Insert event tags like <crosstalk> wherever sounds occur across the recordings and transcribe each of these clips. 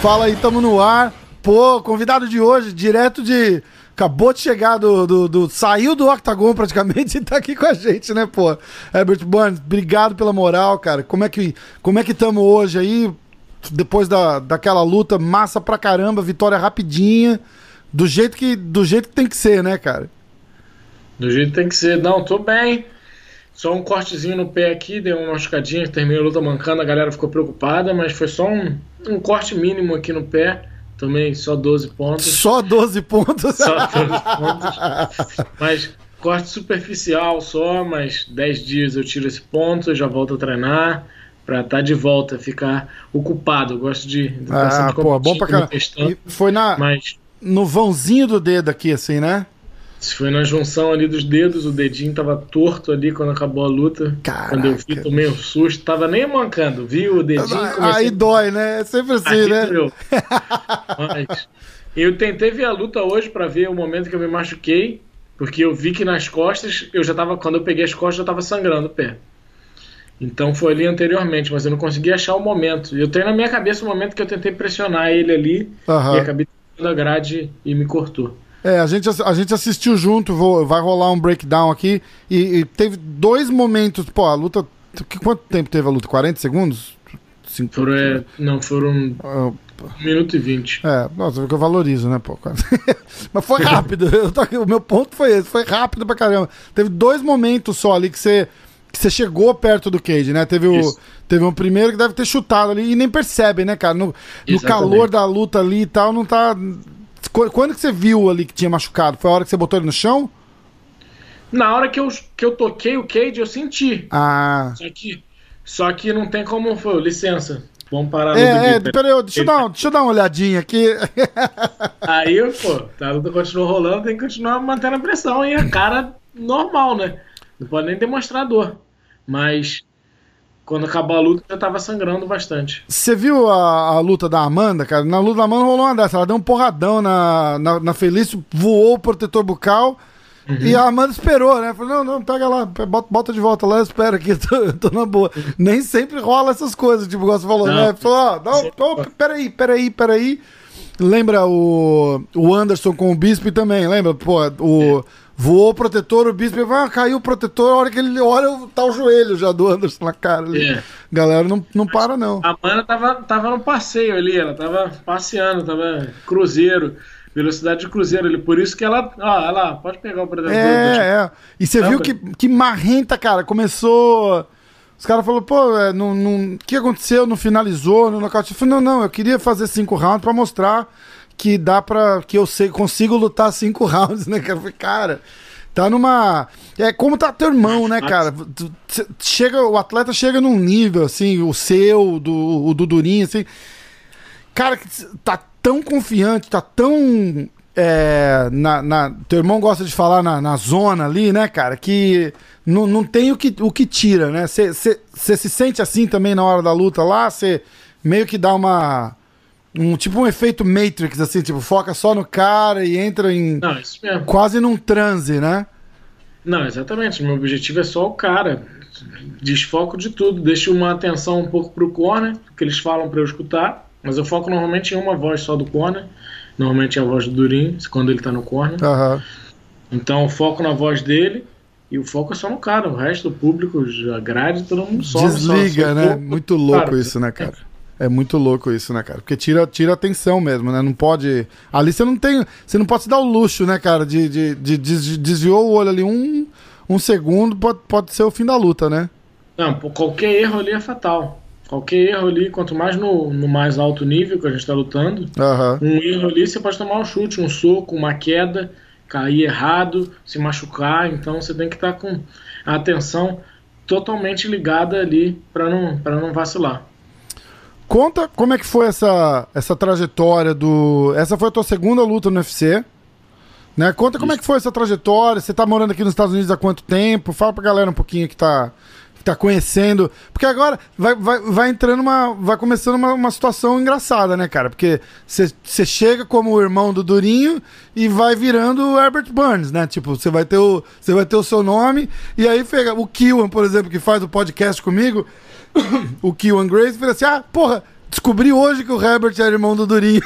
Fala aí, tamo no ar. Pô, convidado de hoje, direto de. Acabou de chegar do, do, do- Saiu do Octagon praticamente e tá aqui com a gente, né, pô? Herbert Burns, obrigado pela moral, cara. Como é que como é que tamo hoje aí? Depois da, daquela luta massa pra caramba, vitória rapidinha. Do jeito, que, do jeito que tem que ser, né, cara? Do jeito que tem que ser. Não, tô bem. Só um cortezinho no pé aqui, deu uma machucadinha, terminei a luta mancando, a galera ficou preocupada, mas foi só um, um corte mínimo aqui no pé. Tomei só 12 pontos. Só 12 pontos. Só 12 pontos. Mas corte superficial só, mas 10 dias eu tiro esse ponto, eu já volto a treinar pra estar de volta, ficar ocupado. Eu gosto de, de Ah, pô, bom pra caramba. foi na, Mas no vãozinho do dedo aqui, assim, né? se foi na junção ali dos dedos, o dedinho tava torto ali quando acabou a luta. Caraca. Quando eu vi, tomei um susto, tava nem mancando, vi o dedinho Aí, comecei dói, né? É sempre assim, Aí né? doeu. <laughs> Mas eu tentei ver a luta hoje pra ver o momento que eu me machuquei, porque eu vi que nas costas, eu já tava, quando eu peguei as costas, eu tava sangrando o pé. Então foi ali anteriormente, mas eu não consegui achar o momento. Eu tenho na minha cabeça o momento que eu tentei pressionar ele ali Aham. e acabei tendo a grade e me cortou. É, a gente, a gente assistiu junto, vou- vai rolar um breakdown aqui. E, e teve dois momentos. Pô, a luta. que- Quanto tempo teve a luta? 40 segundos? Cinco, Foram, é, não, foram Ah, 1 minuto e 20. É, nossa, que eu valorizo, né, pô? <laughs> Mas foi rápido. <laughs> tô o meu ponto foi esse, foi rápido pra caramba. Teve dois momentos só ali que você. Você chegou perto do Cage, né? Teve o, Isso. teve um primeiro que deve ter chutado ali e nem percebe, né, cara? No, no calor da luta ali e tal, não tá. Qu- Quando que você viu ali que tinha machucado? Foi a hora que você botou ele no chão? Na hora que eu, que eu toquei o cage, eu senti. Ah. Só que, só que não tem como. Foi, licença. Vamos parar no É, é, peraí, deixa eu, dar, deixa eu dar uma olhadinha aqui. <laughs> Aí, pô, a luta continua rolando, tem que continuar mantendo a pressão e a cara normal, né? Não pode nem demonstrar dor. Mas quando acabou a luta, eu tava sangrando bastante. Você viu a, a luta da Amanda, cara? Na luta da Amanda rolou uma dessa. Ela deu um porradão na, na, na Felício, voou o protetor bucal. E a Amanda esperou, né? Falou: não, não, pega lá, bota, bota de volta lá, espera aqui, eu <laughs> tô, eu tô na boa. Nem sempre rola essas coisas, tipo, igual você falou, Não. né? Falou: ó, não, não, peraí, peraí, peraí. Lembra o, o Anderson com o Bispo também, lembra? Pô, o. Voou o protetor, o bispo ah, caiu o protetor, a hora que ele olha, tá o joelho já do Anderson na cara. ali. É. Galera, não, não para, não. A Mana tava, tava no passeio ali, ela tava passeando, tava cruzeiro, velocidade de cruzeiro ali. Por isso que ela. Ó, ela pode pegar o protetor. É, é. E você Não, viu que, que marrenta, cara. Começou. Os caras falaram, pô, é, não, não- o que aconteceu? Não finalizou, no nocaute. Eu falei, não, não, eu queria fazer cinco rounds pra mostrar que dá pra. que eu sei, consigo lutar cinco <laughs> rounds, né, cara? Cara. Tá numa. É como tá teu irmão, né, cara? Chega, o atleta chega num nível, assim, o seu, do, o do Durinho, assim. Cara, que tá tão confiante, tá tão. é, na, na- teu irmão gosta de falar na, na zona ali, né, cara? Que não, não tem o que, o que tira, né? Você se sente assim também na hora da luta lá? Você meio que dá uma. Um, tipo um efeito Matrix, assim, tipo, foca só no cara e entra em. Não, isso mesmo. quase num transe, né? Não, exatamente. Meu objetivo é só o cara. Desfoco de tudo. Deixo uma atenção um pouco pro corner, que eles falam pra eu escutar. Mas eu foco normalmente em uma voz só do corner. Normalmente é a voz do Durin, quando ele tá no corner. Aham. Então eu foco na voz dele e o foco é só no cara. O resto do público, a grade, todo mundo some. Desliga, só, só né? Muito louco Cara, isso, né, cara? É muito louco isso, né, cara? Porque tira, tira atenção mesmo, né? Não pode. Ali você não tem. Você não pode se dar o luxo, né, cara? De, de, de, de- desviou o olho ali um, um segundo, pode, pode ser o fim da luta, né? Não, qualquer erro ali é fatal. Qualquer erro ali, quanto mais no, no mais alto nível que a gente tá lutando, Aham. um erro ali você pode tomar um chute, um soco, uma queda, cair errado, se machucar. Então você tem que estar com a atenção totalmente ligada ali para não, pra não vacilar. Conta como é que foi essa, essa trajetória do. Essa foi a tua segunda luta no UFC. Né? Conta como é que foi essa trajetória. Você tá morando aqui nos Estados Unidos há quanto tempo? Fala pra galera um pouquinho que tá. tá conhecendo. Porque agora vai, vai, vai entrando uma. Vai começando uma, uma situação engraçada, né, cara? Porque você chega como o irmão do Durinho e vai virando o Herbert Burns, né? Tipo, você vai ter o, você vai ter o seu nome. E aí pega o Kiwan, por exemplo, que faz o podcast comigo, <coughs> o Kiwan Grace, fala assim: ah, porra Descobri hoje que o Herbert era irmão do Durinho.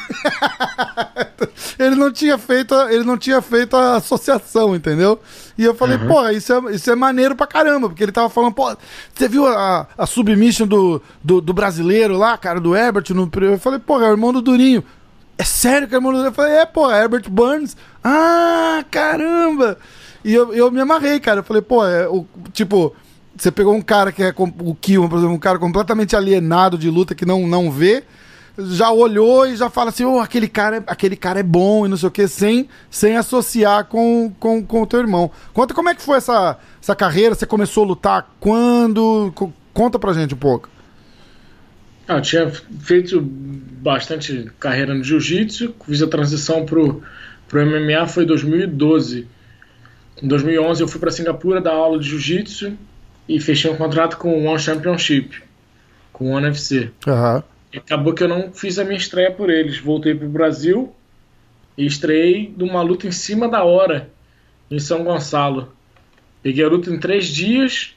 <laughs> ele não tinha feito, a, ele não tinha feito a associação, entendeu? E eu falei, uhum. pô, isso é, isso é maneiro pra caramba, porque ele tava falando, pô, você viu a, a submission do, do, do, brasileiro lá, cara, do Herbert? No, eu falei, pô, é o irmão do Durinho. É sério que é irmão do Durinho? Eu falei, é, pô, é Herbert Burns. Ah, caramba! E eu, eu me amarrei, cara. Eu falei, pô, é o tipo você pegou um cara que é o Kiwan, por exemplo, um cara completamente alienado de luta que não, não vê, já olhou e já fala assim, oh, aquele cara, é, aquele cara é bom e não sei o que, sem, sem associar com, com, com o teu irmão. Conta como é que foi essa, essa carreira, você começou a lutar quando? Conta pra gente um pouco. Ah, eu tinha feito bastante carreira no jiu-jitsu, fiz a transição pro, pro MMA foi em 2012. Em 2011 eu fui para Singapura dar aula de jiu-jitsu e fechei um contrato com o One Championship, com o One FC. Uhum. acabou que eu não fiz a minha estreia por eles. Voltei pro Brasil e estreiei numa luta em cima da hora, em São Gonçalo. Peguei a luta em três dias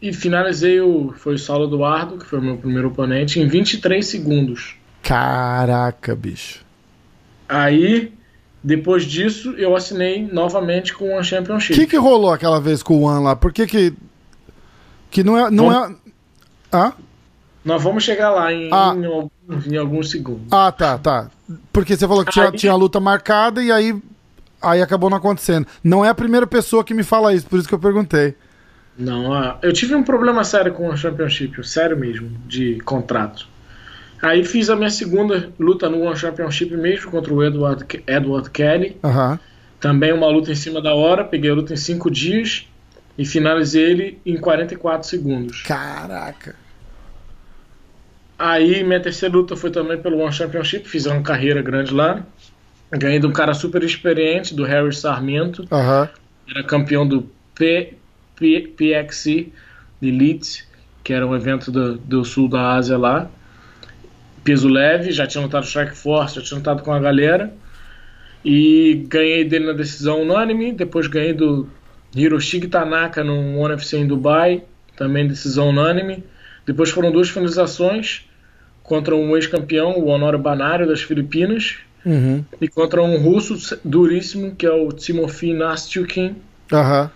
e finalizei o. Foi o Saulo Eduardo, que foi o meu primeiro oponente, em 23 segundos. Caraca, bicho. Aí, depois disso, eu assinei novamente com o One Championship. O que, que rolou aquela vez com o One lá? Por que, que que não é. Não é... Ah? Nós vamos chegar lá em, ah. em, alguns, em, alguns segundos. Ah, tá, tá. Porque você falou que tinha, aí... tinha a luta marcada e aí, aí acabou não acontecendo. Não é a primeira pessoa que me fala isso, por isso que eu perguntei. Não, eu tive um problema sério com o Championship, sério mesmo, de contrato. Aí fiz a minha segunda luta no One Championship mesmo contra o Edward, Edward Kelly. Uhum. Também uma luta em cima da hora, peguei a luta em cinco dias e finalizei ele em 44 segundos. Caraca! Aí minha terceira luta foi também pelo One Championship, fiz uma carreira grande lá. Ganhei de um cara super experiente, do Harry Sarmento. Uhum. Era campeão do P, P, PXC Elite, que era um evento do, do sul da Ásia lá. Peso leve, já tinha lutado Strike Force, já tinha lutado com a galera. E ganhei dele na decisão unânime. Depois ganhei do Hiroshige Tanaka no ONE FC em Dubai, também decisão unânime. Depois foram duas finalizações contra um ex-campeão, o Honório Banário das Filipinas, uhum. e contra um russo duríssimo, que é o Timofey Nastyukin. Uhum.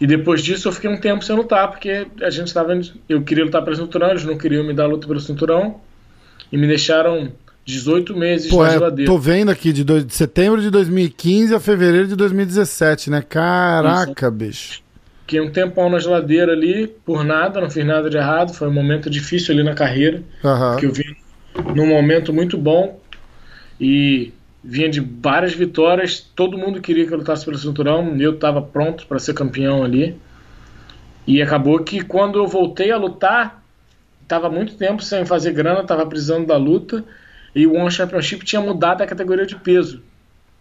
E depois disso eu fiquei um tempo sem lutar, porque a gente estava. Eu queria lutar pelo cinturão, eles não queriam me dar luta pelo cinturão. E me deixaram 18 meses Pô, na é, geladeira. Tô vendo aqui de, do, de, setembro de 2015 a fevereiro de 2017, né? Caraca, Isso. bicho. Fiquei um tempão na geladeira ali, por nada, não fiz nada de errado. Foi um momento difícil ali na carreira. Uhum. Que eu vim num momento muito bom e vinha de várias vitórias. Todo mundo queria que eu lutasse pelo cinturão. Eu estava pronto para ser campeão ali. E acabou que quando eu voltei a lutar, estava muito tempo sem fazer grana, estava precisando da luta e o One Championship tinha mudado a categoria de peso.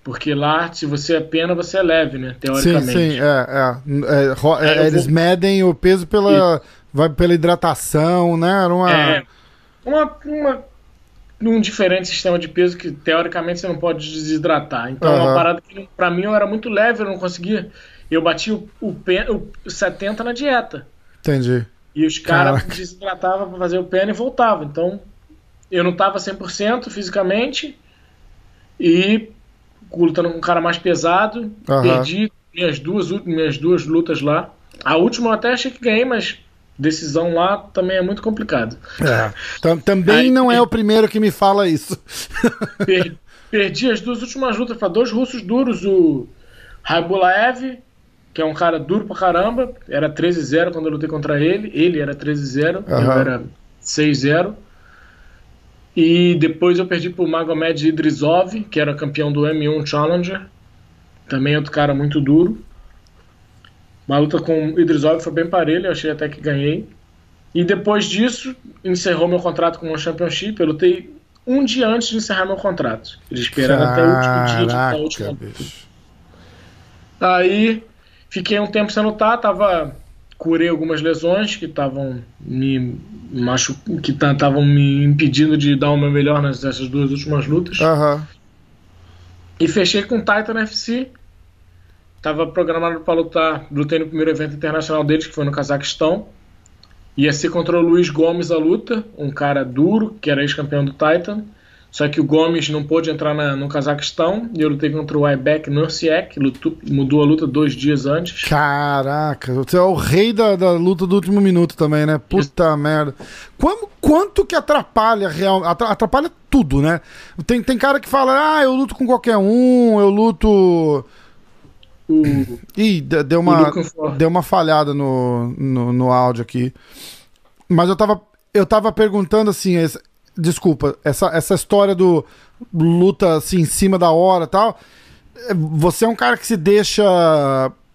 Porque lá, se você é pena, você é leve, né? Teoricamente. Sim, sim, é. é. é, é eles vou... medem o peso pela, vai pela hidratação, né? Era uma... É, uma, uma, um diferente sistema de peso que, teoricamente, você não pode desidratar. Então, uhum. é uma parada que, pra mim, eu era muito leve, eu não conseguia... Eu bati o, o, o 70 na dieta. Entendi. E os caras desidratavam pra fazer o pena e voltavam. Então, eu não estava 100% fisicamente e lutando com um cara mais pesado, uhum. perdi minhas duas, minhas duas lutas lá. A última eu até achei que ganhei, mas decisão lá também é muito complicado. É. Também Aí, não é o primeiro que me fala isso. <laughs> perdi, perdi as duas últimas lutas para dois russos duros, o Raibulaev, que é um cara duro pra caramba, era 13-0 quando eu lutei contra ele, ele era 13-0, uhum. eu era 6-0. E depois eu perdi pro Magomed Idrisov, que era campeão do M1 Challenger. Também outro cara muito duro. Uma luta com o Idrisov foi bem parelha, eu achei até que ganhei. E depois disso, encerrou meu contrato com o Championship. Eu lutei um dia antes de encerrar meu contrato. Eles esperaram até o último dia de a última Aí fiquei um tempo sem lutar, tava curei algumas lesões que estavam me machu... que estavam me impedindo de dar uma melhor nessas duas últimas lutas. Aham. E fechei com o Titan FC. Tava programado para lutar, lutei no primeiro evento internacional deles, que foi no Cazaquistão. Ia ser contra o Luiz Gomes a luta, um cara duro, que era ex-campeão do Titan. Só que o Gomes não pôde entrar na, no Cazaquistão e eu lutei contra o Aibek Nursiek, lutou, mudou a luta dois dias antes. Caraca, você é o rei da, da luta do último minuto também, né? Puta Isso. merda. Quanto, quanto que atrapalha real, atrapalha tudo, né? Tem, tem cara que fala, ah, eu luto com qualquer um, eu luto. O... Ih, deu uma, deu uma falhada no, no, no áudio aqui. Mas eu tava, eu tava perguntando assim, Desculpa, essa, essa história do luta assim em cima da hora tal. É, você é um cara que se deixa.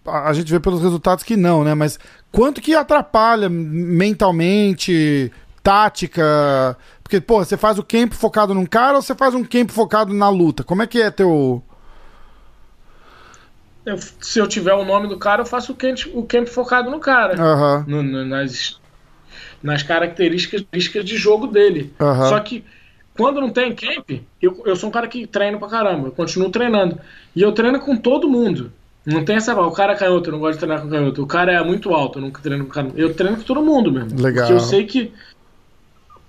A gente vê pelos resultados que não, né? Mas quanto que atrapalha mentalmente, tática? Porque, pô, você faz o camp focado num cara ou você faz um camp focado na luta? Como é que é teu. Eu, se eu tiver o nome do cara, eu faço o camp, o camp focado no cara. Uhum. No, no, nas, nas características de jogo dele. Uhum. Só que quando não tem camp, eu, eu sou um cara que treino pra caramba, eu continuo treinando. E eu treino com todo mundo. Não tem essa, o cara é canhoto, eu não gosto de treinar com canhoto. O cara é muito alto, eu nunca treino com canhoto. Eu treino com todo mundo mesmo. Legal. Porque eu sei que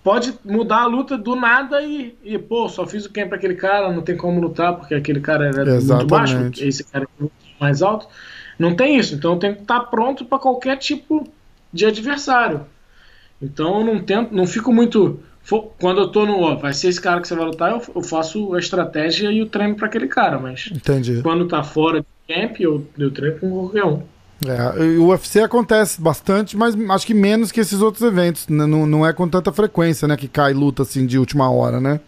pode mudar a luta do nada e, e pô, só fiz o camp pra aquele cara, não tem como lutar porque aquele cara era Exatamente. muito baixo, esse cara é mais alto. Não tem isso, então eu tenho que estar pronto para qualquer tipo de adversário. Então eu não tento, não fico muito. Quando eu tô no, ó, vai ser esse cara que você vai lutar, eu, eu faço a estratégia e o treino para aquele cara, mas Entendi. quando tá fora de camp, eu, eu treino com qualquer um. É, o UFC acontece bastante, mas acho que menos que esses outros eventos. Né? Não, não é com tanta frequência, né? Que cai luta assim de última hora, né?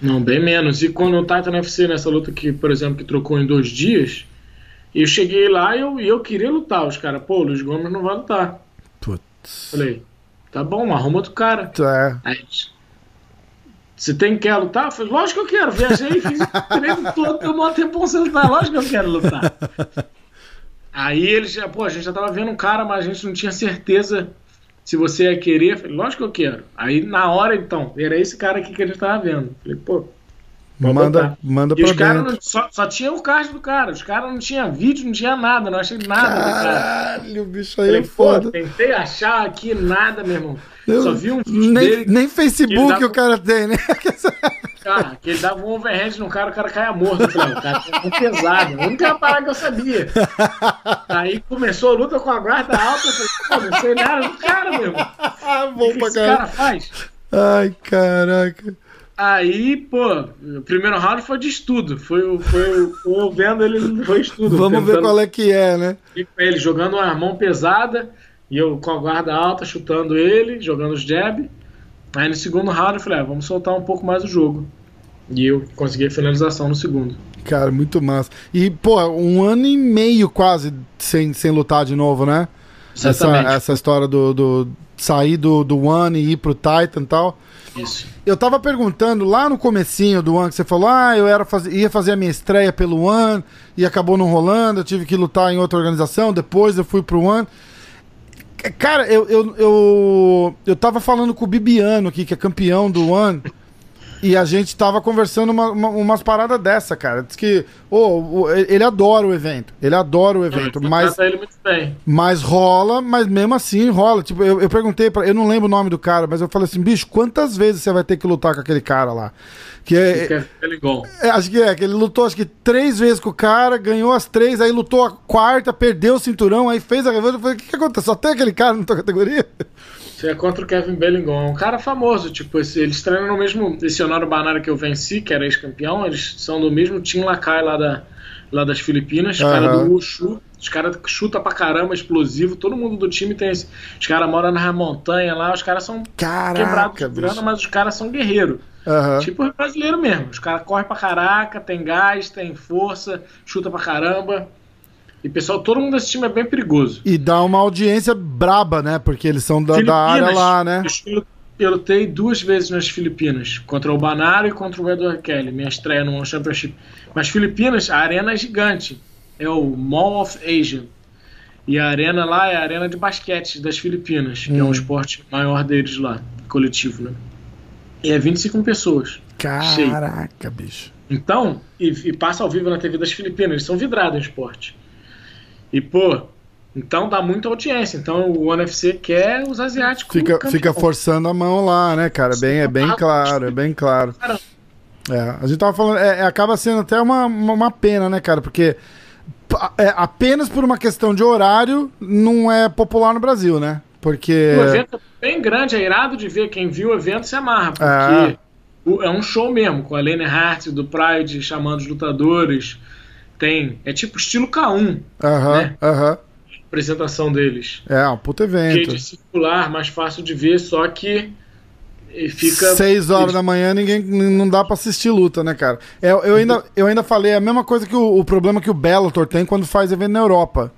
Não, bem menos. E quando eu tava no UFC nessa luta que, por exemplo, que trocou em dois dias, eu cheguei lá e eu, eu queria lutar. Os caras, pô, o Luiz Gomes não vai lutar. Putz. Falei, Tá bom, arruma outro cara. É. Aí, você tem que lutar? Eu falei, lógico que eu quero. Viajei, fiz o treino <laughs> todo, deu um tempo sem lutar. Lógico que eu quero lutar. Aí eles já, pô, a gente já tava vendo um cara, mas a gente não tinha certeza se você ia querer. Eu falei, lógico que eu quero. Aí na hora, então, era esse cara aqui que a gente tava vendo. Eu falei, pô, Manda, manda e pra os caras só, só tinha o card do cara, os caras não tinha vídeo, não tinha nada, não achei nada Caralho, do cara. Caralho, o bicho aí é Falei, é foda. tentei achar aqui nada, meu irmão. Eu, só vi um vídeo nem, dele. Nem Facebook dava, o cara tem, né? Cara, <laughs> que ele dava um overhead no cara, o cara caia morto. Eu falei, o cara tá pesado. A única parada que eu sabia. Aí começou a luta com a guarda alta. Eu falei, pô, não sei nada do cara, meu irmão. <laughs> Bom o que, pra esse cara faz? Ai, caraca. Aí, pô, o primeiro round foi de estudo. Foi, foi, foi eu vendo ele, foi estudo. Vamos ver qual é que é, né? Ele jogando uma mão pesada e eu com a guarda alta chutando ele, jogando os jab. Aí no segundo round eu falei, ah, vamos soltar um pouco mais o jogo. E eu consegui a finalização no segundo. Cara, muito massa. E, pô, um ano e meio quase sem, sem lutar de novo, né? Essa, essa história do, do sair do, do One e ir pro Titan e tal. Isso. Eu tava perguntando lá no comecinho do One que você falou, ah, eu era faz... ia fazer a minha estreia pelo One e acabou não rolando, eu tive que lutar em outra organização, depois eu fui pro One. Cara, eu, eu, eu, eu tava falando com o Bibiano aqui, que é campeão do One. E a gente tava conversando uma, uma, umas paradas dessa, cara. Diz que oh, ele adora o evento. Ele adora o evento. Eu mas, ele muito bem. mas rola, mas mesmo assim rola. Tipo, eu, eu perguntei pra. Eu não lembro o nome do cara, mas eu falei assim, bicho, quantas vezes você vai ter que lutar com aquele cara lá? Que é, é, é, acho que é, que ele lutou acho que três vezes com o cara, ganhou as três, aí lutou a quarta, perdeu o cinturão, aí fez a revanche. Eu falei, o que, que aconteceu? Só tem aquele cara na tua categoria? É contra o Kevin Bellingham, um cara famoso, tipo, eles treinam no mesmo. Esse Honoro Banara que eu venci, que era ex-campeão, eles são do mesmo Team Lakai lá, da, lá das Filipinas, uhum. cara do Wushu. Os caras chutam pra caramba, explosivo. Todo mundo do time tem esse. Os caras moram na montanha lá, os caras são Caraca, quebrados de grana, mas os caras são guerreiros. Uhum. Tipo brasileiro mesmo. Os caras correm pra caraca, tem gás, tem força, chuta pra caramba. E pessoal, todo mundo desse time é bem perigoso. E dá uma audiência braba, né? Porque eles são da, da área lá, né? Eu, lutei duas vezes nas Filipinas, contra o Banaro e contra o Edward Kelly, minha estreia no One Championship. Mas Filipinas, a arena é gigante. É o Mall of Asia. E a arena lá é a arena de basquete das Filipinas, que hum. é um esporte maior deles lá, coletivo, né? E é 25 pessoas. Caraca, cheio. bicho. Então, e, e, passa ao vivo na TV das Filipinas, eles são vidrados em esporte. E, pô, então dá muita audiência. Então o NFC quer os asiáticos. Fica, fica forçando a mão lá, né, cara? Bem, é bem claro, é bem claro. É, a gente tava falando, é, é, acaba sendo até uma, uma, uma, pena, né, cara? Porque é, apenas por uma questão de horário não é popular no Brasil, né? Porque. O evento é bem grande, é irado de ver. Quem viu o evento se amarra, porque é, é um show mesmo, com a Lene Hart do Pride chamando os lutadores. Tem. É tipo estilo K1. Aham, né? aham apresentação deles. É, um puto evento. de circular, mais fácil de ver, só que fica. Seis horas da manhã ninguém não dá para assistir luta, né, cara? Eu, eu, ainda, eu ainda falei a mesma coisa que o, o problema que o Bellator tem quando faz evento na Europa.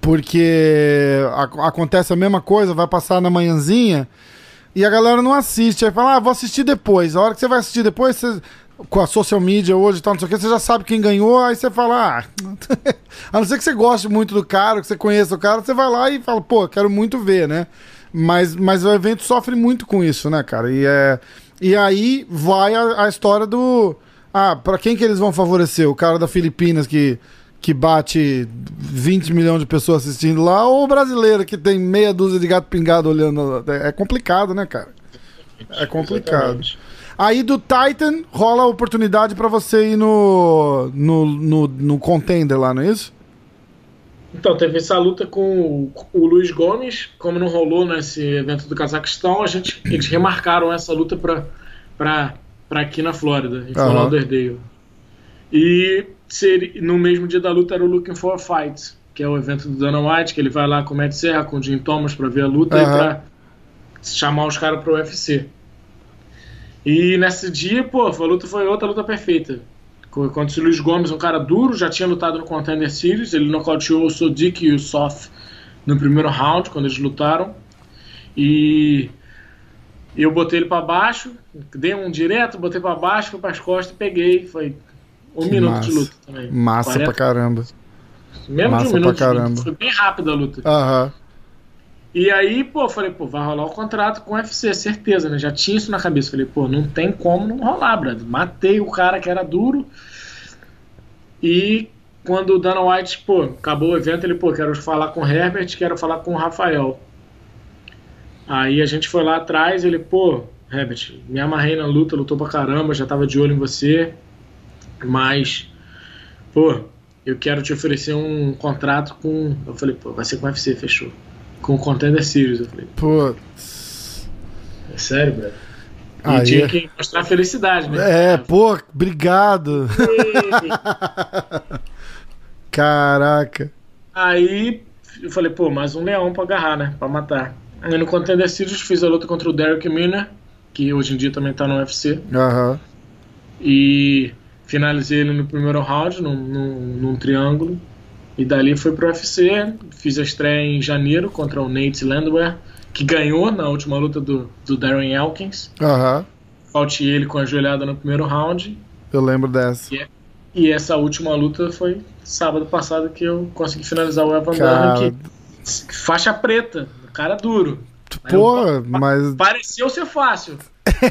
Porque a, acontece a mesma coisa, vai passar na manhãzinha e a galera não assiste. Aí fala, ah, vou assistir depois. A hora que você vai assistir depois, você com a social media hoje e tal, não sei o que, você já sabe quem ganhou, aí você fala, ah, <laughs> a não ser que você goste muito do cara, que você conheça o cara, você vai lá e fala, pô, quero muito ver, né? Mas, mas o evento sofre muito com isso, né, cara? E, é, e aí vai a, a história do. Ah, pra quem que eles vão favorecer? O cara da Filipinas que, que bate 20 milhões de pessoas assistindo lá, ou o brasileiro que tem meia dúzia de gato pingado olhando? É complicado, né, cara? É complicado. Exatamente. Aí do Titan rola a oportunidade para você ir no, no, no, no, contender lá, não é isso? Então, teve essa luta com o, Luiz Gomes, como não rolou nesse evento do Cazaquistão, a gente, eles remarcaram essa luta para aqui na Flórida, em Fort Lauderdale. E ser, no mesmo dia da luta era o Looking for a Fight, que é o evento do Dana White, que ele vai lá com o Matt Serra, com o Jim Thomas para ver a luta uhum. e para chamar os caras pro UFC. E nesse dia, pô, a luta foi outra luta perfeita. Contra o Luiz Gomes, um cara duro, já tinha lutado no Contender Series, ele nocauteou o Sodik e o Sof no primeiro round, quando eles lutaram. E eu botei ele para baixo, dei um direto, botei para baixo, fui para as costas e peguei. Foi um que minuto massa. de luta também. Massa 40... pra caramba. Menos massa de um minuto pra caramba. Foi bem rápida a luta. Aham. Uhum. E aí, pô, falei, pô, vai rolar o contrato com o UFC, certeza, né? Já tinha isso na cabeça. Falei, pô, não tem como não rolar, brother. Matei o cara que era duro. E quando o Dana White, pô, acabou o evento, ele, pô, quero falar com o Herbert, quero falar com o Rafael. Aí a gente foi lá atrás, ele, pô, Herbert, me amarrei na luta, lutou pra caramba, já tava de olho em você, mas, pô, eu quero te oferecer um contrato com. Eu falei, pô, vai ser com o UFC, fechou com o Contender Series. Eu falei, putz. É sério, velho? E Aí tinha é... que mostrar felicidade, né? É, pô, obrigado. <laughs> Caraca. Aí eu falei, pô, mais um leão pra agarrar, né? Pra matar. Aí no Contender Series fiz a luta contra o Derek Miner, que hoje em dia também tá no UFC. Aham. Uhum. E finalizei ele no primeiro round, num, num, num triângulo. E dali foi pro UFC, fiz a estreia em janeiro contra o Nate Landwehr, que ganhou na última luta do, do Darren Elkins. Aham. Uhum. ele com a joelhada no primeiro round. Eu lembro dessa. E, e, essa última luta foi sábado passado que eu consegui finalizar o Evan Cara... faixa preta, cara duro. Pô, mas. Pareceu ser fácil.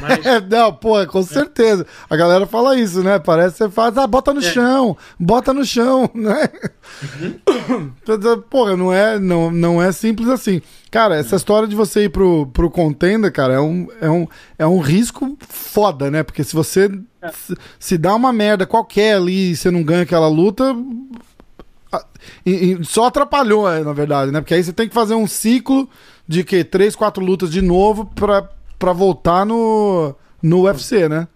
Mas... <laughs> não, pô, com certeza. A galera fala isso, né? Parece que você faz, ah, bota no é. chão, bota no chão, <laughs> né? Uhum. Porra, não é, não, não é simples assim. Cara, essa história de você ir pro, pro contenda, cara, é um, é, um, é um risco foda, né? Porque se você é. se, se, dá uma merda qualquer ali e você não ganha aquela luta, só atrapalhou, é, na verdade, né? Porque aí você tem que fazer um ciclo de que três, quatro lutas de novo pra, pra voltar no, no UFC, né?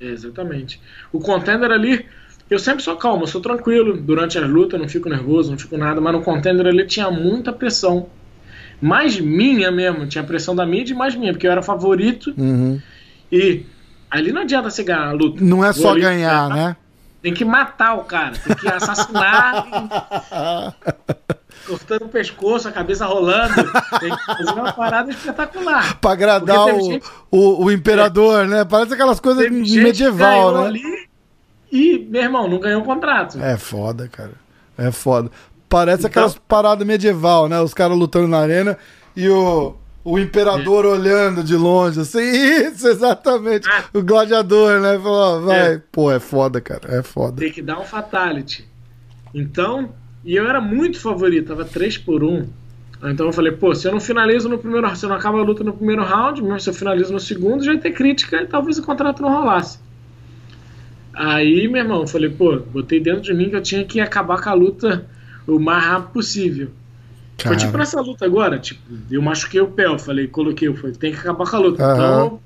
Exatamente. O contender ali, eu sempre sou calmo, sou tranquilo durante as lutas, não fico nervoso, não fico nada, mas no contender ali tinha muita pressão. Mais minha mesmo, tinha pressão da mídia e mais minha, porque eu era favorito. Uhum. E ali não adianta você ganhar a luta. Não é só ganhar, né? Tem que matar o cara, tem que assassinar. <laughs> cortando o pescoço, a cabeça rolando. Tem que fazer uma parada espetacular. pra agradar o, gente... o, o, imperador, é. né? Parece aquelas coisas medieval, né? Ali e, meu irmão, não ganhou o contrato. É foda, cara. É foda. Parece então... aquelas paradas medieval, né? Os caras lutando na arena e o, o imperador é. olhando de longe, assim, <laughs> isso, exatamente. Ah. O gladiador, né? Falou, vai. É. Pô, é foda, cara, é foda. Tem que dar um fatality. Então, e eu era muito favorito, tava 3 por 1 então eu falei, pô, se eu não finalizo no primeiro se eu não acabo a luta no primeiro round, mesmo se eu finalizo no segundo, já ia ter crítica e talvez o contrato não rolasse. Aí, meu irmão, eu falei, pô, botei dentro de mim que eu tinha que acabar com a luta o mais rápido possível. Cara. Foi tipo nessa luta agora, tipo, eu machuquei o pé, eu falei, coloquei, eu falei, tem que acabar com a luta. Uhum. Então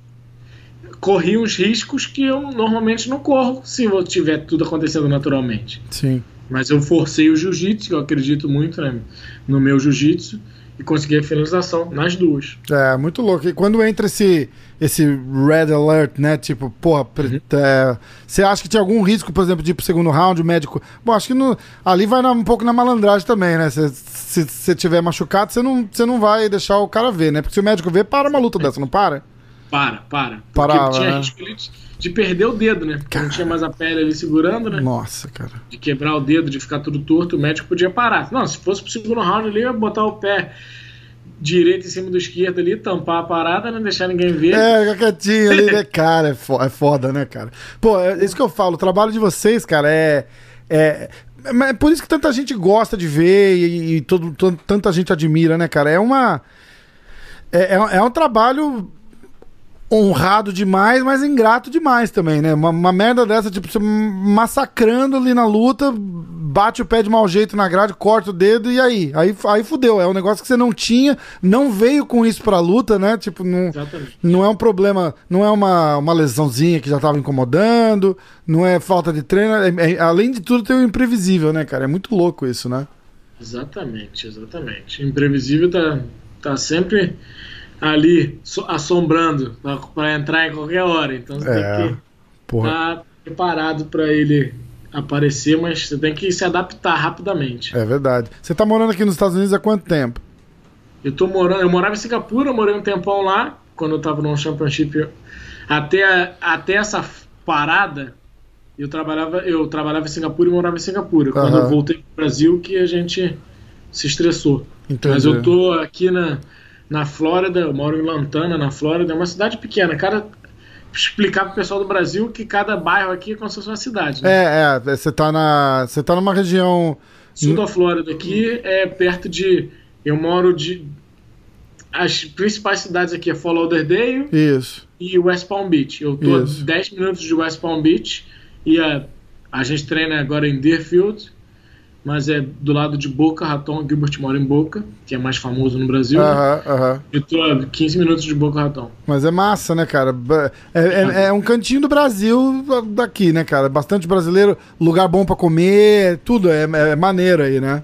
corri uns riscos que eu normalmente não corro se eu tiver tudo acontecendo naturalmente. Sim. Mas eu forcei o jiu-jitsu, eu acredito muito né, no meu jiu-jitsu, e consegui a finalização nas duas. É, muito louco. E quando entra esse, esse red alert, né? Tipo, porra, uhum. é, você acha que tinha algum risco, por exemplo, de ir pro segundo round, o médico. Bom, acho que no, ali vai na, um pouco na malandragem também, né? Se você tiver machucado, você não, não vai deixar o cara ver, né? Porque se o médico ver, para uma luta dessa, não para? Para, para. Porque Parava, tinha né? risco de perder o dedo, né? Porque não tinha mais a pele ali segurando, né? Nossa, cara. De quebrar o dedo, de ficar tudo torto, o médico podia parar. Não, se fosse pro segundo round ali, ia botar o pé direito em cima do esquerdo ali, tampar a parada, não deixar ninguém ver. É, quietinho ali, né? <laughs> Cara, é foda, é foda, né, cara? Pô, é isso que eu falo, o trabalho de vocês, cara, é. É, é por isso que tanta gente gosta de ver e, e todo, tanta gente admira, né, cara? É uma. É, é, é um trabalho honrado demais, mas ingrato demais também, né? Uma, uma, merda dessa, tipo, você massacrando ali na luta, bate o pé de mau jeito na grade, corta o dedo e aí? Aí, aí fudeu. É um negócio que você não tinha, não veio com isso pra luta, né? Tipo, não, não é um problema, não é uma, uma lesãozinha que já tava incomodando, não é falta de treino. É, é, além de tudo, tem o imprevisível, né, cara? É muito louco isso, né? Exatamente, exatamente. Imprevisível tá, tá sempre ali assombrando para entrar em qualquer hora. Então você é, tem que estar tá preparado para ele aparecer, mas você tem que se adaptar rapidamente. É verdade. Você está morando aqui nos Estados Unidos há quanto tempo? Eu tô morando, eu morava em Singapura, morei um tempão lá, quando eu estava no Championship. Até, até essa parada, eu trabalhava, eu trabalhava em Singapura e morava em Singapura. Quando eu voltei para o Brasil, que a gente se estressou. Entendi. Mas eu tô aqui na na Flórida, eu moro em Lantana, na Flórida, é uma cidade pequena. Cara, explicar pro pessoal do Brasil que cada bairro aqui é como se fosse uma cidade. Né? É, é, você tá na. Você tá numa região. Sul da Flórida aqui é perto de. Eu moro de. As principais cidades aqui é Fort Lauderdale Isso. e West Palm Beach. Eu tô Isso. a 10 minutos de West Palm Beach e a, a gente treina agora em Deerfield mas é do lado de Boca Raton. Gilbert mora em Boca, que é mais famoso no Brasil. Uh -huh, uh -huh. Eu tô a 15 minutos de Boca Raton. Mas é massa, né, cara? É, é, é, um cantinho do Brasil daqui, né, cara? Bastante brasileiro, lugar bom para comer, tudo. É, é maneiro aí, né?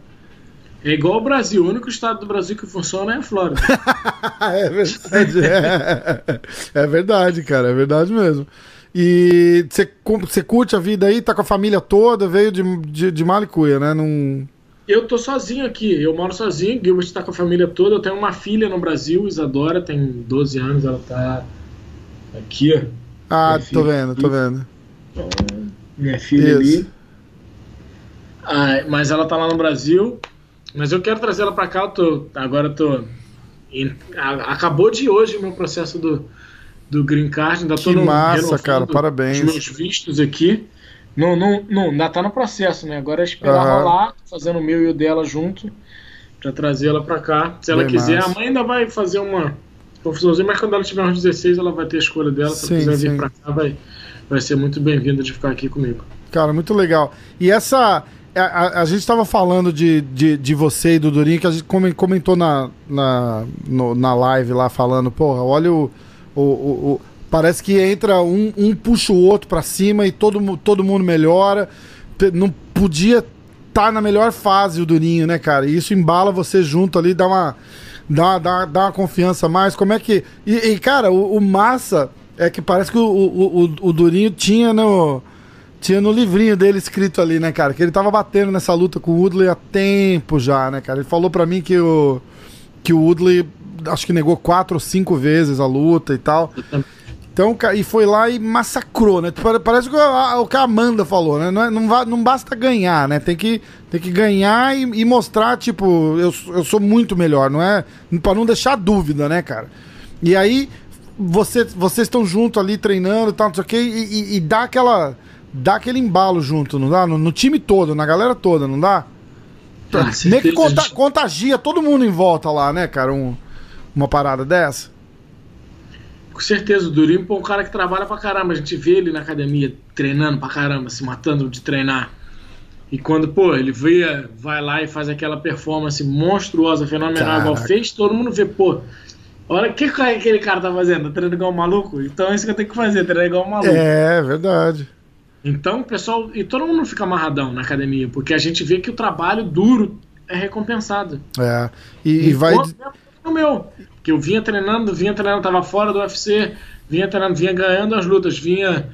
É igual o Brasil, o único estado do Brasil que funciona é a Flórida. <laughs> é verdade. É. é verdade, cara, é verdade mesmo. E você curte a vida aí, tá com a família toda, veio de, de, de Malicuia, né? Num... Eu tô sozinho aqui, eu moro sozinho, Gilbert tá com a família toda, eu tenho uma filha no Brasil, Isadora, tem 12 anos, ela tá aqui, ó. Ah, tô vendo, aqui. tô vendo. Minha filha Isso. ali. Ah, mas ela tá lá no Brasil, mas eu quero trazer ela pra cá, eu tô, agora eu tô... Acabou de hoje o meu processo do, do Green Card. Ainda que massa, cara, parabéns. Os meus vistos aqui. Não, não, não, ainda tá no processo, né? Agora é esperar uhum. rolar, fazendo o meu e o dela junto, para trazer ela para cá. Se ela Bem quiser, massa. a mãe ainda vai fazer uma confusãozinha, mas quando ela tiver uns 16, ela vai ter a escolha dela. Se sim, ela quiser sim. vir para cá, vai, vai ser muito bem-vinda de ficar aqui comigo. Cara, muito legal. E essa. A, a, a gente estava falando de, de, de, você e do Durinho, que a gente comentou na, na, no, na live lá, falando, porra, olha o o, o, o, parece que entra um, um puxa o outro para cima e todo, todo mundo melhora. Não podia estar tá na melhor fase o Durinho, né, cara? E isso embala você junto ali, dá uma, dá, dá, dá uma confiança mais. Como é que. E, e cara, o, o, massa é que parece que o, o, o, o Durinho tinha no. Tinha no livrinho dele escrito ali, né, cara? Que ele tava batendo nessa luta com o Woodley há tempo já, né, cara? Ele falou para mim que o, que o Woodley acho que negou quatro ou cinco vezes a luta e tal. Então, e foi lá e massacrou, né? Parece o que a Amanda falou, né? Não, é, não, não basta ganhar, né? Tem que, tem que ganhar e, e mostrar, tipo, eu, eu sou muito melhor, não é? Pra não deixar dúvida, né, cara? E aí, você, vocês estão junto ali treinando e tal, não sei o quê, e, e, e, dá aquela. dá aquele embalo junto, não dá? No, no time todo, na galera toda, não dá? Ah, Meio que conta, contagia todo mundo em volta lá, né, cara? Um, uma parada dessa. Com certeza, o Durinho é um cara que trabalha pra caramba. A gente vê ele na academia treinando pra caramba, se matando de treinar. E quando, pô, ele vê, vai lá e faz aquela performance monstruosa, fenomenal, igual fez, todo mundo vê, pô, olha o que aquele cara tá fazendo, tá treinando igual um maluco? Então é isso que eu tenho que fazer, treinar igual um maluco. É, verdade. Então, pessoal, e todo mundo fica amarradão na academia, porque a gente vê que o trabalho duro é recompensado. É, e, e vai. O meu, que eu vinha treinando, vinha treinando, tava fora do UFC, vinha treinando, vinha ganhando as lutas, vinha.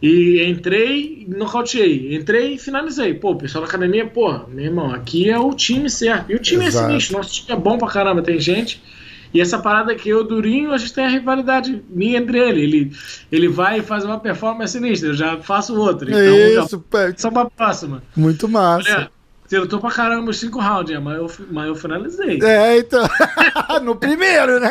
E entrei, nocauteei. Entrei e finalizei. Pô, o pessoal da academia, pô, meu irmão, aqui é o time certo. E o time é Exato. é sinistro, nosso time é bom pra caramba, tem gente. E essa parada que eu, Durinho, a gente tem a rivalidade minha entre ele. Ele, ele vai e faz uma performance sinistra, eu já faço outra. Então, Isso, já... só pra próxima. Muito massa. Olha, você lutou pra caramba os cinco rounds, mas eu, mas eu finalizei. É, então. <laughs> no primeiro, né?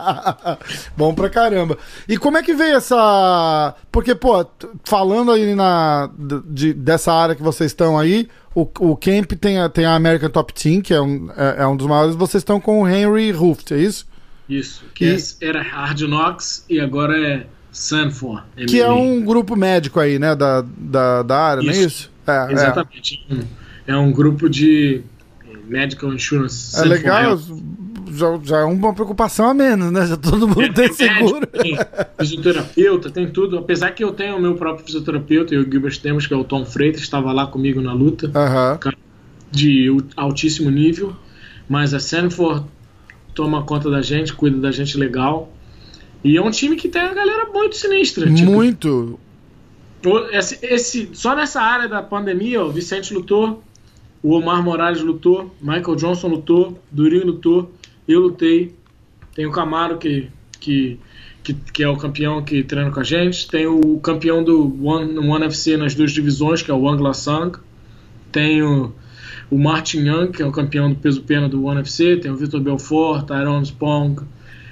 <laughs> Bom pra caramba. E como é que veio essa. Porque, pô, falando aí na, de, dessa área que vocês estão aí, o, o Camp tem a, tem a American Top Team, que é um, é, é um dos maiores. Vocês estão com o Henry Ruft, é isso? Isso. Que e... É, era Hard Knocks e agora é Sanford. Que é um grupo médico aí, né? Da, da, da área, isso. não é isso? É, é, Exatamente. É. é um grupo de medical insurance. É legal, já, já, é uma preocupação a menos, né? Já todo mundo é, tem seguro. Tem fisioterapeuta, tem tudo. Apesar que eu tenho o meu próprio fisioterapeuta, e o Gilbert temos, que é o Tom Freitas, estava lá comigo na luta. Uhum. De altíssimo nível. Mas a Sanford toma conta da gente, cuida da gente legal. E é um time que tem a galera muito sinistra. Tipo, muito. Esse, esse, só nessa área da pandemia, o Vicente lutou, o Omar Morales lutou, Michael Johnson lutou, Durinho lutou, eu lutei. Tem o Camaro que, que, que, que, é o campeão que treina com a gente. Tem o campeão do One, One FC nas duas divisões, que é o Wang Lasang. Tem o, o Martin Young, que é o campeão do peso pena do One FC. Tem o Vitor Belfort, Tyrone Spong.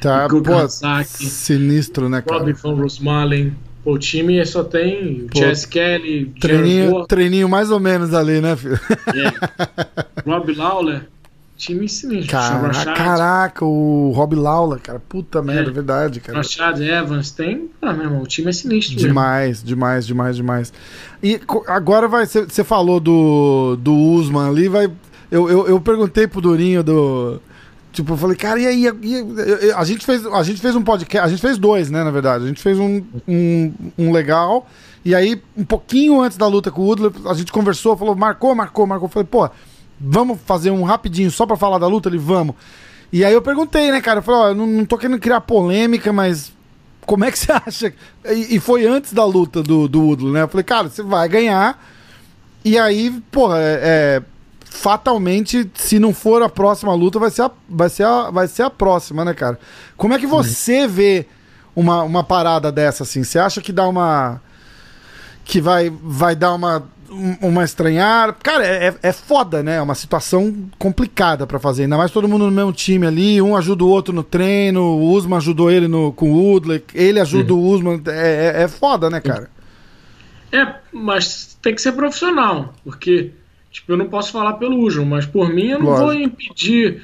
Tá, pô, sinistro, né, cara? Robin von Rosmalen. O time só tem Pô, Chess Kelly, treininho, treininho mais ou menos ali, né, filho? É. Rob Lawler, time sinistro. Caraca, caraca, o Rob Lawler, cara, puta merda, é. verdade, cara. Rashad Evans tem, ah, meu irmão, o time é sinistro. Demais, mesmo. demais, demais, demais. E agora vai, você falou do, do Usman ali, vai. Eu, eu, eu perguntei pro Durinho do Tipo, eu falei, cara, e aí? E aí? A, gente fez, a gente fez um podcast, a gente fez dois, né, na verdade. A gente fez um, um, um legal, e aí, um pouquinho antes da luta com o Woodley, a gente conversou, falou, marcou, marcou, marcou. Eu falei, pô, vamos fazer um rapidinho só pra falar da luta? Ele, vamos. E aí eu perguntei, né, cara? Eu falei, ó, não, não tô querendo criar polêmica, mas como é que você <laughs> acha? E, e foi antes da luta do, do Woodley, né? Eu falei, cara, você vai ganhar. E aí, porra, é, é fatalmente, se não for a próxima luta, vai ser a, vai ser a, vai ser a próxima, né, cara? Como é que você vê uma, uma parada dessa, assim? Você acha que dá uma. que vai, vai dar uma. Uma estranhar. Cara, é, é foda, né? É uma situação complicada para fazer. Ainda mais todo mundo no mesmo time ali. Um ajuda o outro no treino. O Usman ajudou ele no, com o Woodley. Ele ajuda uhum. o Usman. É, é, é foda, né, cara? É, mas tem que ser profissional. Porque Tipo, eu não posso falar pelo Ujo, mas por mim eu não Lógico. vou impedir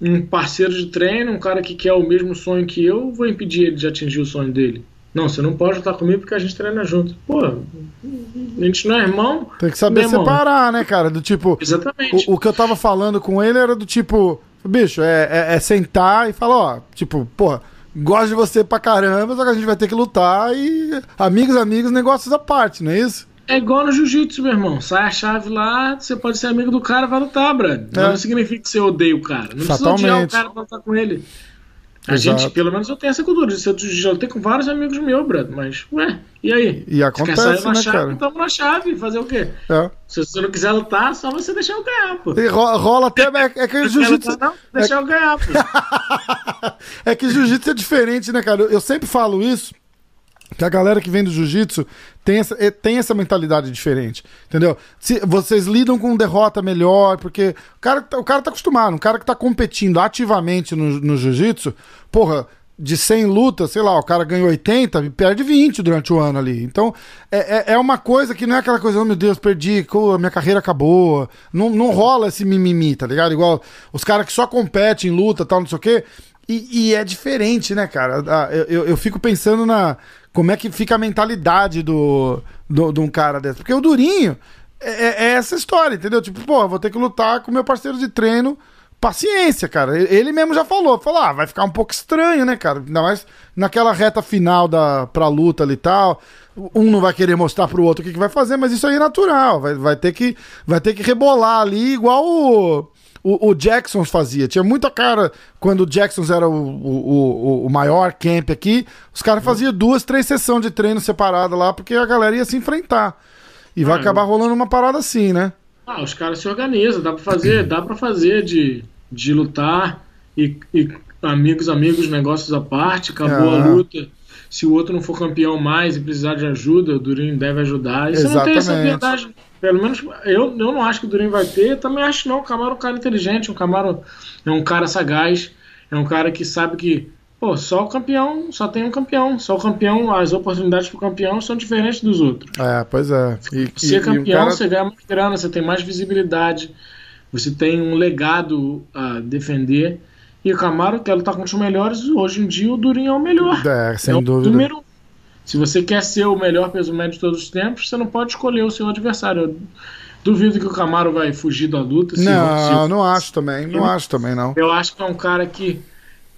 um parceiro de treino, um cara que quer o mesmo sonho que eu, vou impedir ele de atingir o sonho dele. Não, você não pode estar comigo porque a gente treina junto. Pô, a gente não é irmão. Tem que saber separar, né, cara? Do tipo. Exatamente. O, o, que eu tava falando com ele era do tipo, bicho, é, é, é sentar e falar, ó, tipo, porra, gosto de você pra caramba, só que a gente vai ter que lutar e amigos, amigos, negócios à parte, não é isso? É igual no jiu-jitsu, meu irmão. Sai a chave lá, você pode ser amigo do cara, vai lutar, brother. É. Não significa que você odeia o cara. Não Fatalmente. precisa odiar o cara pra lutar com ele. A Exato. gente, pelo menos eu tenho essa cultura. Eu já lutei com vários amigos meus, brother. Mas, ué, e aí? E acontece, na né, chave, cara? Tamo na chave, fazer o quê? É. Se você não quiser lutar, só você deixar eu ganhar, pô. E ro- rola até. É, é que o quer jiu-jitsu. não, deixa eu ganhar, pô. <laughs> É que jiu-jitsu é diferente, né, cara? Eu sempre falo isso. Que a galera que vem do jiu-jitsu tem essa, eh, tem essa mentalidade diferente, entendeu? Se, vocês lidam com derrota melhor, porque o cara, tá- o cara tá acostumado, um cara que tá competindo ativamente no, no jiu-jitsu, porra, de 100 lutas, sei lá, o cara ganha 80 e perde 20 durante o ano ali. Então, é, é, é uma coisa que não é aquela coisa, oh meu Deus, perdi, co- minha carreira acabou. Não, não rola esse mimimi, tá ligado? Igual os caras que só competem, luta tal, não sei o quê. E, e é diferente, né, cara? Ah, Eu, eu, eu fico pensando na. Como é que fica a mentalidade do, do, de um cara desse. Porque o Durinho é, é- é essa história, entendeu? Tipo, pô, vou ter que lutar com meu parceiro de treino. Paciência, cara. Ele- mesmo já falou. Falou, ah, vai ficar um pouco estranho, né, cara? Ainda mais naquela reta final da, pra luta ali e tal. Um não vai querer mostrar pro outro o que, que vai fazer, mas isso aí é natural. Vai, vai, ter, que, vai ter que rebolar ali, igual o, o, o Jackson fazia. Tinha muita cara, quando o Jackson era o, o, o, o maior camp aqui, os caras faziam duas, três sessões de treino separada lá, porque a galera ia se enfrentar. E vai Ah, acabar rolando uma parada assim, né? Ah, os caras se organizam, dá pra fazer, dá pra fazer de, de lutar e, e amigos, amigos, negócios à parte, acabou Ah. a luta. Se o outro não for campeão mais e precisar de ajuda, o Durinho deve ajudar. Isso não tem essa Exatamente. verdade. Pelo menos eu, eu não acho que o Durinho vai ter, também acho que não. O Camaro é um cara inteligente, o Camaro é um cara sagaz, é um cara que sabe que, pô, só o campeão, só tem um campeão. Só o campeão, as oportunidades pro campeão são diferentes dos outros. É, pois é. E, Ser o campeão, cara- você ganha mais grana, você tem mais visibilidade, você tem um legado a defender. E o Camaro quer lutar contra os melhores, hoje em dia o Durinho é o melhor. É, sem é o dúvida. número. Se você quer ser o melhor peso médio de todos os tempos, você não pode escolher o seu adversário. Eu duvido que o Camaro vai fugir da luta. se- Não, se- não acho também. Não acho também, não. Eu acho que é um cara que,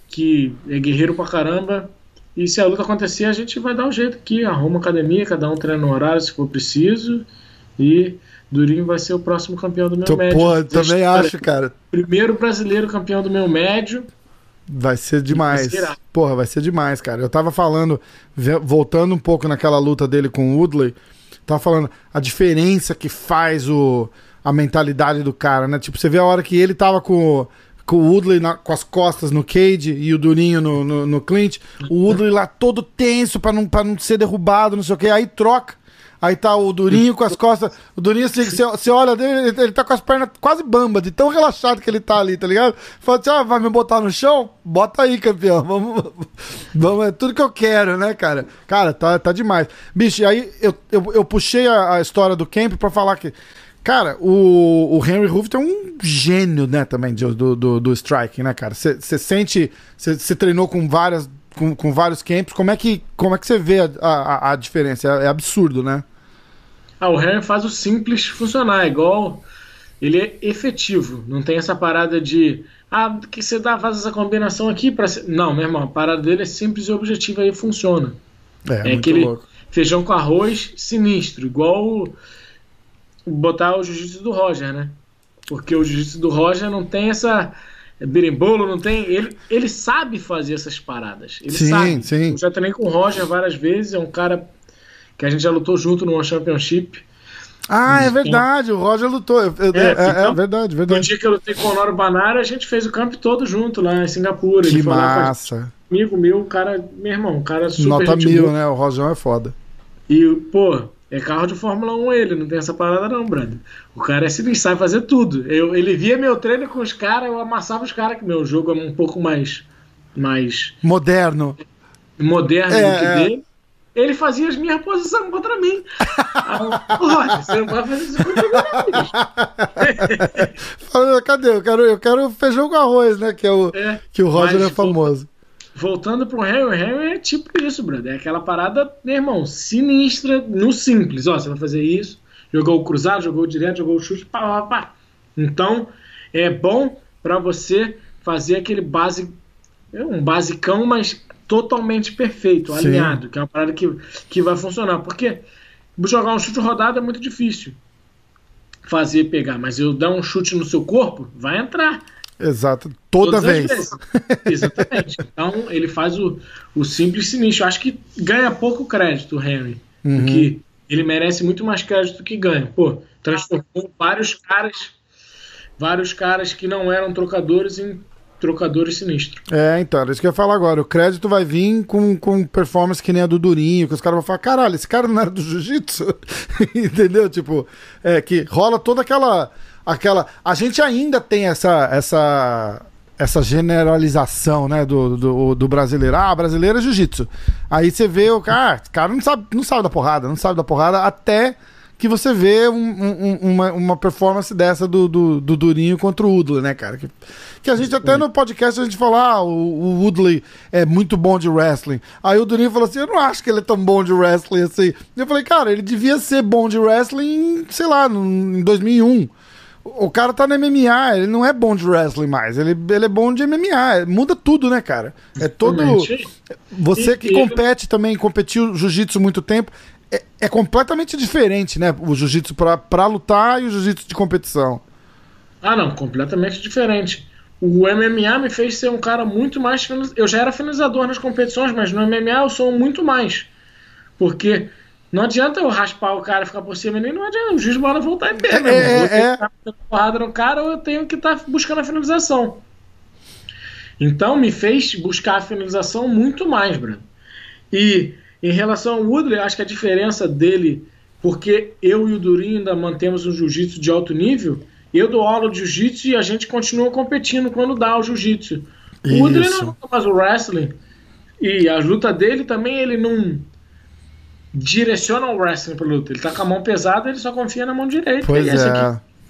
que é guerreiro pra caramba. E se a luta acontecer, a gente vai dar um jeito aqui. Arruma academia, cada um treina no horário se for preciso. E Durinho vai ser o próximo campeão do meu Tô, médio. porra, também acho, cara. Primeiro brasileiro campeão do meu médio. Vai ser demais. Porra, vai ser demais, cara. Eu tava falando, voltando um pouco naquela luta dele com o Woodley, tava falando a diferença que faz o, a mentalidade do cara, né? Tipo, você vê a hora que ele tava com, com o Woodley na- com as costas no cage e o Durinho no, no, no clinch, o Woodley lá todo tenso pra não, pra não ser derrubado, não sei o que, aí troca. Aí tá o Durinho com as costas. O Durinho, assim, você, você olha dele, ele, ele tá com as pernas quase bamba, de tão relaxado que ele tá ali, tá ligado? Fala assim, ah, vai me botar no chão? Bota aí, campeão. <laughs> Vamos, vamos, é tudo que eu quero, né, cara? Cara, tá, tá demais. Bicho, aí eu, eu, eu puxei a, a história do Camp pra falar que. Cara, o, o Henry Hooft é um gênio, né, também, do, do, do striking, né, cara? Você sente. Você treinou com várias. Com, com vários camps, como é que como é que você vê a, a, a diferença? É, é absurdo, né? Ah, o Harry faz o simples funcionar, igual. Ele é efetivo, não tem essa parada de. Ah, que você dá, faz essa combinação aqui para Não, meu irmão, a parada dele é simples e objetiva e funciona. É, É aquele louco. feijão com arroz sinistro, igual botar o jiu-jitsu do Roger, né? Porque o jiu-jitsu do Roger não tem essa berimbolo, não tem. Ele, ele sabe fazer essas paradas. Ele Sim, sabe. sim. Eu já treinei com o Roger várias vezes, é um cara que a gente já lutou junto numa Championship. Ah, é Então- verdade, o Roger lutou. Eu- eu- É, É, é, então- verdade, No verdade. dia que eu lutei com o Honório Banara, a gente fez o campo todo junto lá em Singapura. Que massa. amigo meu, um cara, meu irmão, um cara super Nota mil, né? O Rojão é foda. E, pô, é carro de Fórmula 1 ele, não tem essa parada não, brother. O cara é sinistro, sabe fazer tudo. Eu, ele via meu treino com os caras, eu amassava os caras, que meu jogo é um pouco mais, mais Moderno. moderno É, do que é. dele. Ele fazia as minhas posições contra mim. Porra, você não vai fazer isso comigo Cadê? Eu quero, eu quero feijão com arroz, né? Que, é o, É. que o Roger Mas, é famoso. Voltando pro Harry, o Harry é tipo isso, brother. É aquela parada, meu irmão, sinistra no simples. Ó, você vai fazer isso, jogou o cruzado, jogou o direto, jogou o chute, pá, pá, pá. Então, é bom pra você fazer aquele base, é um basicão, mas totalmente perfeito, Sim. alinhado, que é uma parada que, que vai funcionar. Porque jogar um chute rodado é muito difícil fazer pegar, mas eu dar um chute no seu corpo, vai entrar. Exato, toda vez. Exatamente. <laughs> Então ele faz o, o simples sinistro. Acho que ganha pouco crédito o Henry. Uhum. Porque ele merece muito mais crédito que ganha. Pô, transformou vários caras, vários caras que não eram trocadores em trocadores sinistros. É, então, era isso que eu ia falar agora. O crédito vai vir com, com performance que nem a do Durinho, que os caras vão falar, caralho, esse cara não era do jiu-jitsu? <laughs> Entendeu? Tipo, é que rola toda aquela aquela. A gente ainda tem essa essa essa generalização, né, do, do, do brasileiro. Ah, brasileiro é jiu-jitsu. Aí você vê o cara, ah, cara não sabe, não sabe da porrada, não sabe da porrada até que você vê um, um, uma, uma performance dessa do, do, do, Durinho contra o Woodley, né, cara? Que, que a gente até no podcast a gente fala, ah, o, o Woodley é muito bom de wrestling. Aí o Durinho falou assim, eu não acho que ele é tão bom de wrestling assim. Eu falei, cara, ele devia ser bom de wrestling, sei lá, em 2001. O cara tá no MMA, ele não é bom de wrestling mais, ele, ele é bom de MMA. Muda tudo, né, cara? É todo. Você que compete também, competiu jiu-jitsu muito tempo, é, é, completamente diferente, né? O jiu-jitsu pra, pra lutar e o jiu-jitsu de competição. Ah, não, completamente diferente. O MMA me fez ser um cara muito mais. Eu já era finalizador nas competições, mas no MMA eu sou muito mais. Porque não adianta eu raspar o cara e ficar por cima, nem não adianta. O juiz bora voltar em pé, né? É, eu é. estar porrada no cara ou eu tenho que estar tá buscando a finalização. Então me fez buscar a finalização muito mais, Bruno. E em relação ao Woodley, acho que a diferença dele, porque eu e o Durinho ainda mantemos um jiu-jitsu de alto nível, eu dou aula de jiu-jitsu e a gente continua competindo quando dá o jiu-jitsu. O Woodley não luta mais o wrestling. E a luta dele também, ele não direciona o wrestling pro luta. Ele tá com a mão pesada, ele só confia na mão direita. Pois é.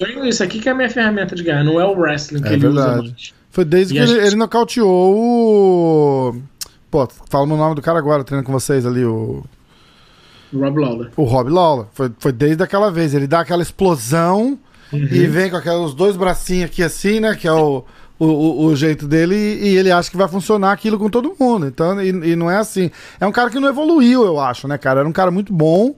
Aqui, isso aqui que é a minha ferramenta de ganhar, não é o wrestling que é ele verdade. usa mais. Foi desde e que ele, gente... ele nocauteou o. Pô, fala o nome do cara agora, treinando com vocês ali, o. Rob Lawler. O Rob Lawler. Foi, foi desde aquela vez. Ele dá aquela explosão uhum. e vem com aqueles dois bracinhos aqui assim, né? Que é o o, o, jeito dele e, ele acha que vai funcionar aquilo com todo mundo. Então, e, e, não é assim. É um cara que não evoluiu, eu acho, né, cara? Era um cara muito bom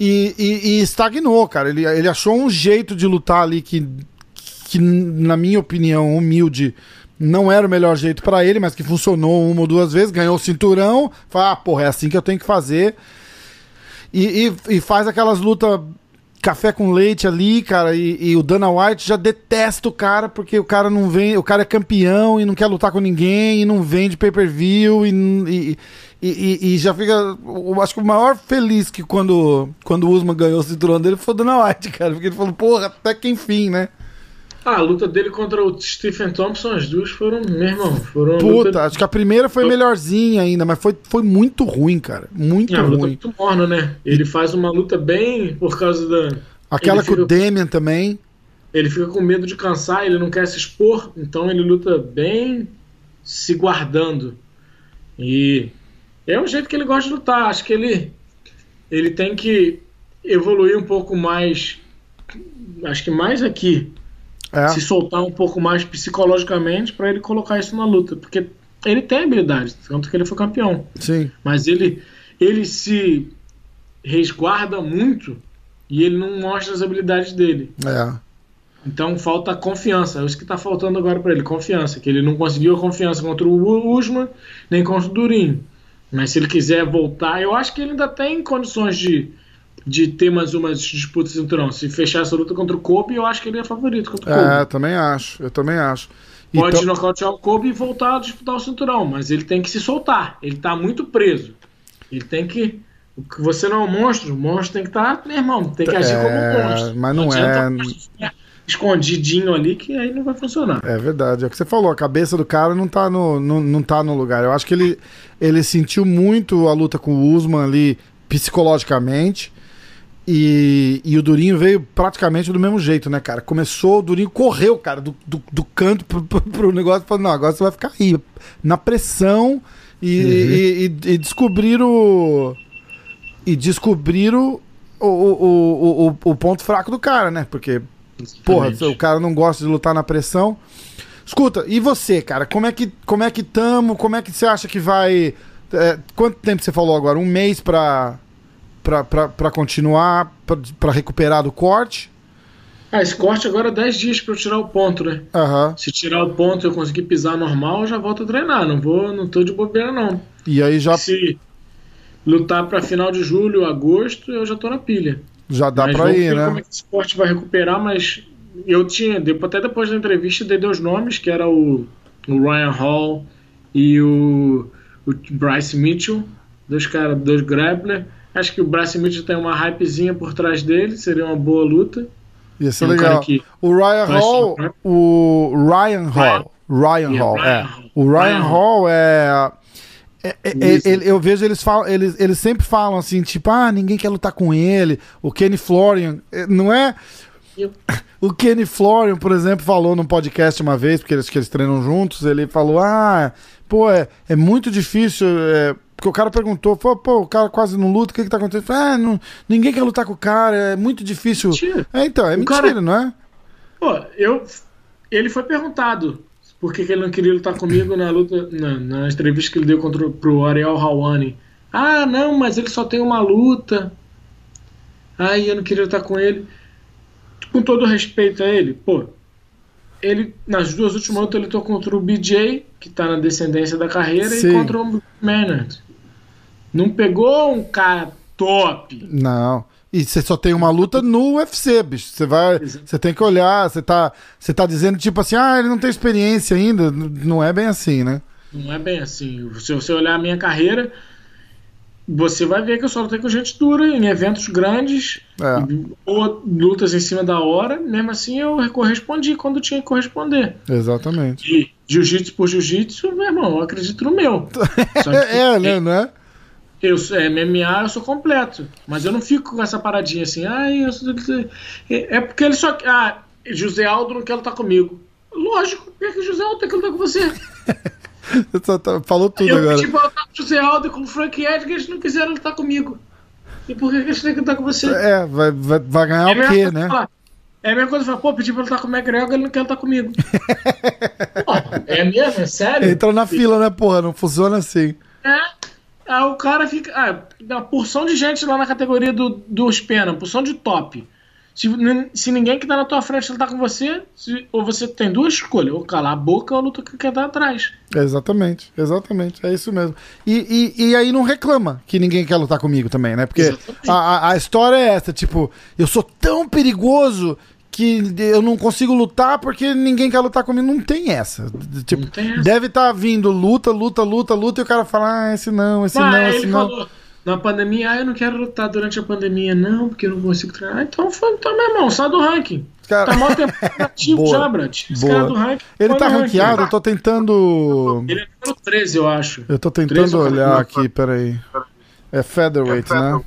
e, e, e estagnou, cara. Ele, ele achou um jeito de lutar ali que, que, na minha opinião, humilde, não era o melhor jeito para ele, mas que funcionou uma ou duas vezes, ganhou o cinturão, fala, ah, porra, é assim que eu tenho que fazer. E, e, e faz aquelas lutas café com leite ali, cara, e, e, o Dana White já detesta o cara porque o cara não vem, o cara é campeão e não quer lutar com ninguém e não vende pay-per-view e, e, e, já fica, eu acho que o maior feliz que quando, quando o Usman ganhou o cinturão dele foi o Dana White, <laughs> cara, porque ele falou, porra, até que enfim, né? Ah, a luta dele contra o Stephen Thompson, as duas foram, meu irmão, foram. Puta, luta... acho que a primeira foi melhorzinha ainda, mas foi, foi muito ruim, cara. Muito é, ruim. Luta muito morna, né? Ele faz uma luta bem por causa da. Aquela ele com o Damian também. Ele fica com medo de cansar, ele não quer se expor, então ele luta bem se guardando. E é um jeito que ele gosta de lutar. Acho que ele, ele tem que evoluir um pouco mais. Acho que mais aqui é. se soltar um pouco mais psicologicamente para ele colocar isso na luta, porque ele tem habilidade, tanto que ele foi campeão. Sim. Mas ele ele se resguarda muito e ele não mostra as habilidades dele. É. Então falta confiança. É isso que está faltando agora para ele, confiança. Que ele não conseguiu a confiança contra o Usman, nem contra o Durinho. Mas se ele quiser voltar, eu acho que ele ainda tem condições de, de ter mais umas disputas de cinturão. Se fechar essa luta contra o Kobe, eu acho que ele é favorito contra o Kobe. É, também acho, eu também acho. Pode então... nocautear o Kobe e voltar a disputar o cinturão, mas ele tem que se soltar. Ele tá muito preso. Ele tem que. Você não é um monstro, o monstro tem que estar, tá, meu irmão, tem que agir é, como um monstro. Mas não, não é. Escondidinho ali que aí não vai funcionar. É verdade, é o que você falou, a cabeça do cara não tá no, não, não tá no lugar. Eu acho que ele, ele sentiu muito a luta com o Usman ali psicologicamente. E, e o Durinho veio praticamente do mesmo jeito, né, cara? Começou, o Durinho correu, cara, do, do, do canto pro, pro, pro negócio, falou, não, agora você vai ficar aí, na pressão, e, uhum. e, e, e descobriram. E descobriram o, o, o, o, ponto fraco do cara, né? Porque, porra, o cara não gosta de lutar na pressão. Escuta, e você, cara? Como é que, como é que tamo? Como é que você acha que vai. É, quanto tempo você falou agora? Um mês pra para continuar, para recuperar do corte? Ah, esse corte agora é 10 dias pra eu tirar o ponto, né? Aham. Se tirar o ponto e eu conseguir pisar normal, eu já volto a treinar. Não vou, não tô de bobeira, não. E aí já, Se lutar pra final de julho, agosto, eu já tô na pilha. já dá vamos ir, né? como é que esse esporte vai recuperar, mas eu tinha, até depois da entrevista, dei dois nomes, que era o, o Ryan Hall e o, o Bryce Mitchell, dois caras, dois grappler. Acho que o Bryce Mitchell tem uma hypezinha por trás dele, seria uma boa luta. Ia ser É um legal. O Ryan Hall, o Ryan Hall, Ryan Hall, é. O Ryan Ryan Hall é, é- é- ele- eu vejo eles falam, eles, eles sempre falam assim, tipo, ah, ninguém quer lutar com ele. O Kenny Florian, é, não é? Eu- O Kenny Florian, por exemplo, falou num podcast uma vez, porque eles, que eles treinam juntos, ele falou, ah, pô, é, é muito difícil, é, porque o cara perguntou, pô, pô, o cara quase não luta, o que que tá acontecendo? Ah, não, ninguém quer lutar com o cara, é muito difícil. Mentira. É, então, é O mentira, cara- não é? Pô, eu. Ele foi perguntado por que, que ele não queria lutar comigo na luta, na, na entrevista que ele deu contra, pro Ariel Hawani. Ah, não, mas ele só tem uma luta. Ai, eu não queria lutar com ele. Com todo respeito a ele, pô. Ele, nas duas últimas lutas, ele lutou contra o BJ, que tá na descendência da carreira, Sim. e contra o Maynard. Não pegou um cara top. Não. E você só tem uma luta no UFC, bicho. Você vai, você tem que olhar, você tá, você tá dizendo tipo assim, ah, ele não tem experiência ainda. Não é bem assim, né? Não é bem assim. Se você olhar a minha carreira, você vai ver que eu só lutei com gente dura em eventos grandes É, ou lutas em cima da hora. Mesmo assim, eu correspondi quando tinha que corresponder. exatamente. E jiu-jitsu por jiu-jitsu, meu irmão, eu acredito no meu. <laughs> É, né, não é? Eu sou é, MMA, eu sou completo. Mas eu não fico com essa paradinha assim, ai, eu sou... é é porque ele só. Ah, José Aldo não quer lutar comigo. Lógico, por que José Aldo tem que lutar com você? <laughs> Falou tudo eu agora. pedi pra lutar com José Aldo e com o Frank Edgar, eles não quiseram lutar comigo. E por que eles têm que lutar com você? É, vai, vai, vai ganhar a o quê, né? falar- É a mesma coisa falar, pô, pedi pra lutar com o McGregor, ele não quer lutar comigo. <laughs> Pô, é mesmo? É sério? Entra na fila, né, porra? Não funciona assim. É. Aí o cara fica. Ah, porção de gente lá na categoria do, dos pena, porção de top. Se, se ninguém que tá na tua frente lutar com você, se- ou você tem duas escolhas, ou calar a boca ou luta com quem tá atrás. Exatamente, exatamente, é isso mesmo. E, e, e aí não reclama que ninguém quer lutar comigo também, né? Porque a, a, a história é essa, tipo, eu sou tão perigoso que eu não consigo lutar porque ninguém quer lutar comigo. Não tem essa. Tipo, Não tem essa. deve estar vindo luta, luta, luta, luta, e o cara fala, ah, esse não, esse Ah, não, aí esse ele não. falou, na pandemia, ah, eu não quero lutar durante a pandemia, não, porque eu não consigo treinar. Ah, Então, foi, então meu irmão, sai do ranking. Cara, Tá mó tempo <laughs> ativo Boa. já, Brad. Esse Boa. cara do ranking. ele tá ranqueado, eu tô tentando. Ele é número 13, eu acho. Eu tô tentando olhar aqui, peraí. É featherweight, né?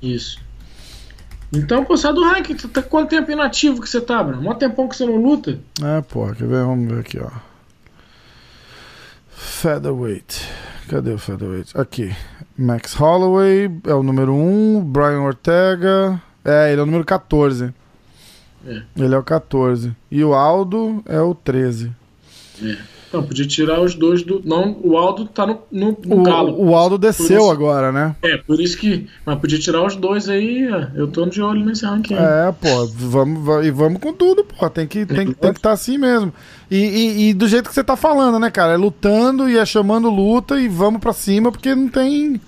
Isso. Então, pô, sai do ranking. Tu tá quanto tempo inativo que você tá, Bruno? Mó tempão que você não luta. É, porra, quer ver? Vamos ver aqui, ó. Featherweight. Cadê o Featherweight? Aqui. Max Holloway é o número 1. Brian Ortega. É, ele é o número 14. É. Ele é o 14. E o Aldo é o 13. Não, podia tirar os dois do. Não, o Aldo tá no, no, no O, galo. o Aldo desceu isso- agora, né? É, por isso que. Mas podia tirar os dois aí. ó. Eu tô de olho nesse ranking. aí. É, pô, vamos, va- e vamos com tudo, pô. Tem que estar tem, que- <laughs> tem que tá assim mesmo. E, e- e do jeito que você tá falando, né, cara? É lutando e é chamando luta e vamos pra cima, porque não tem.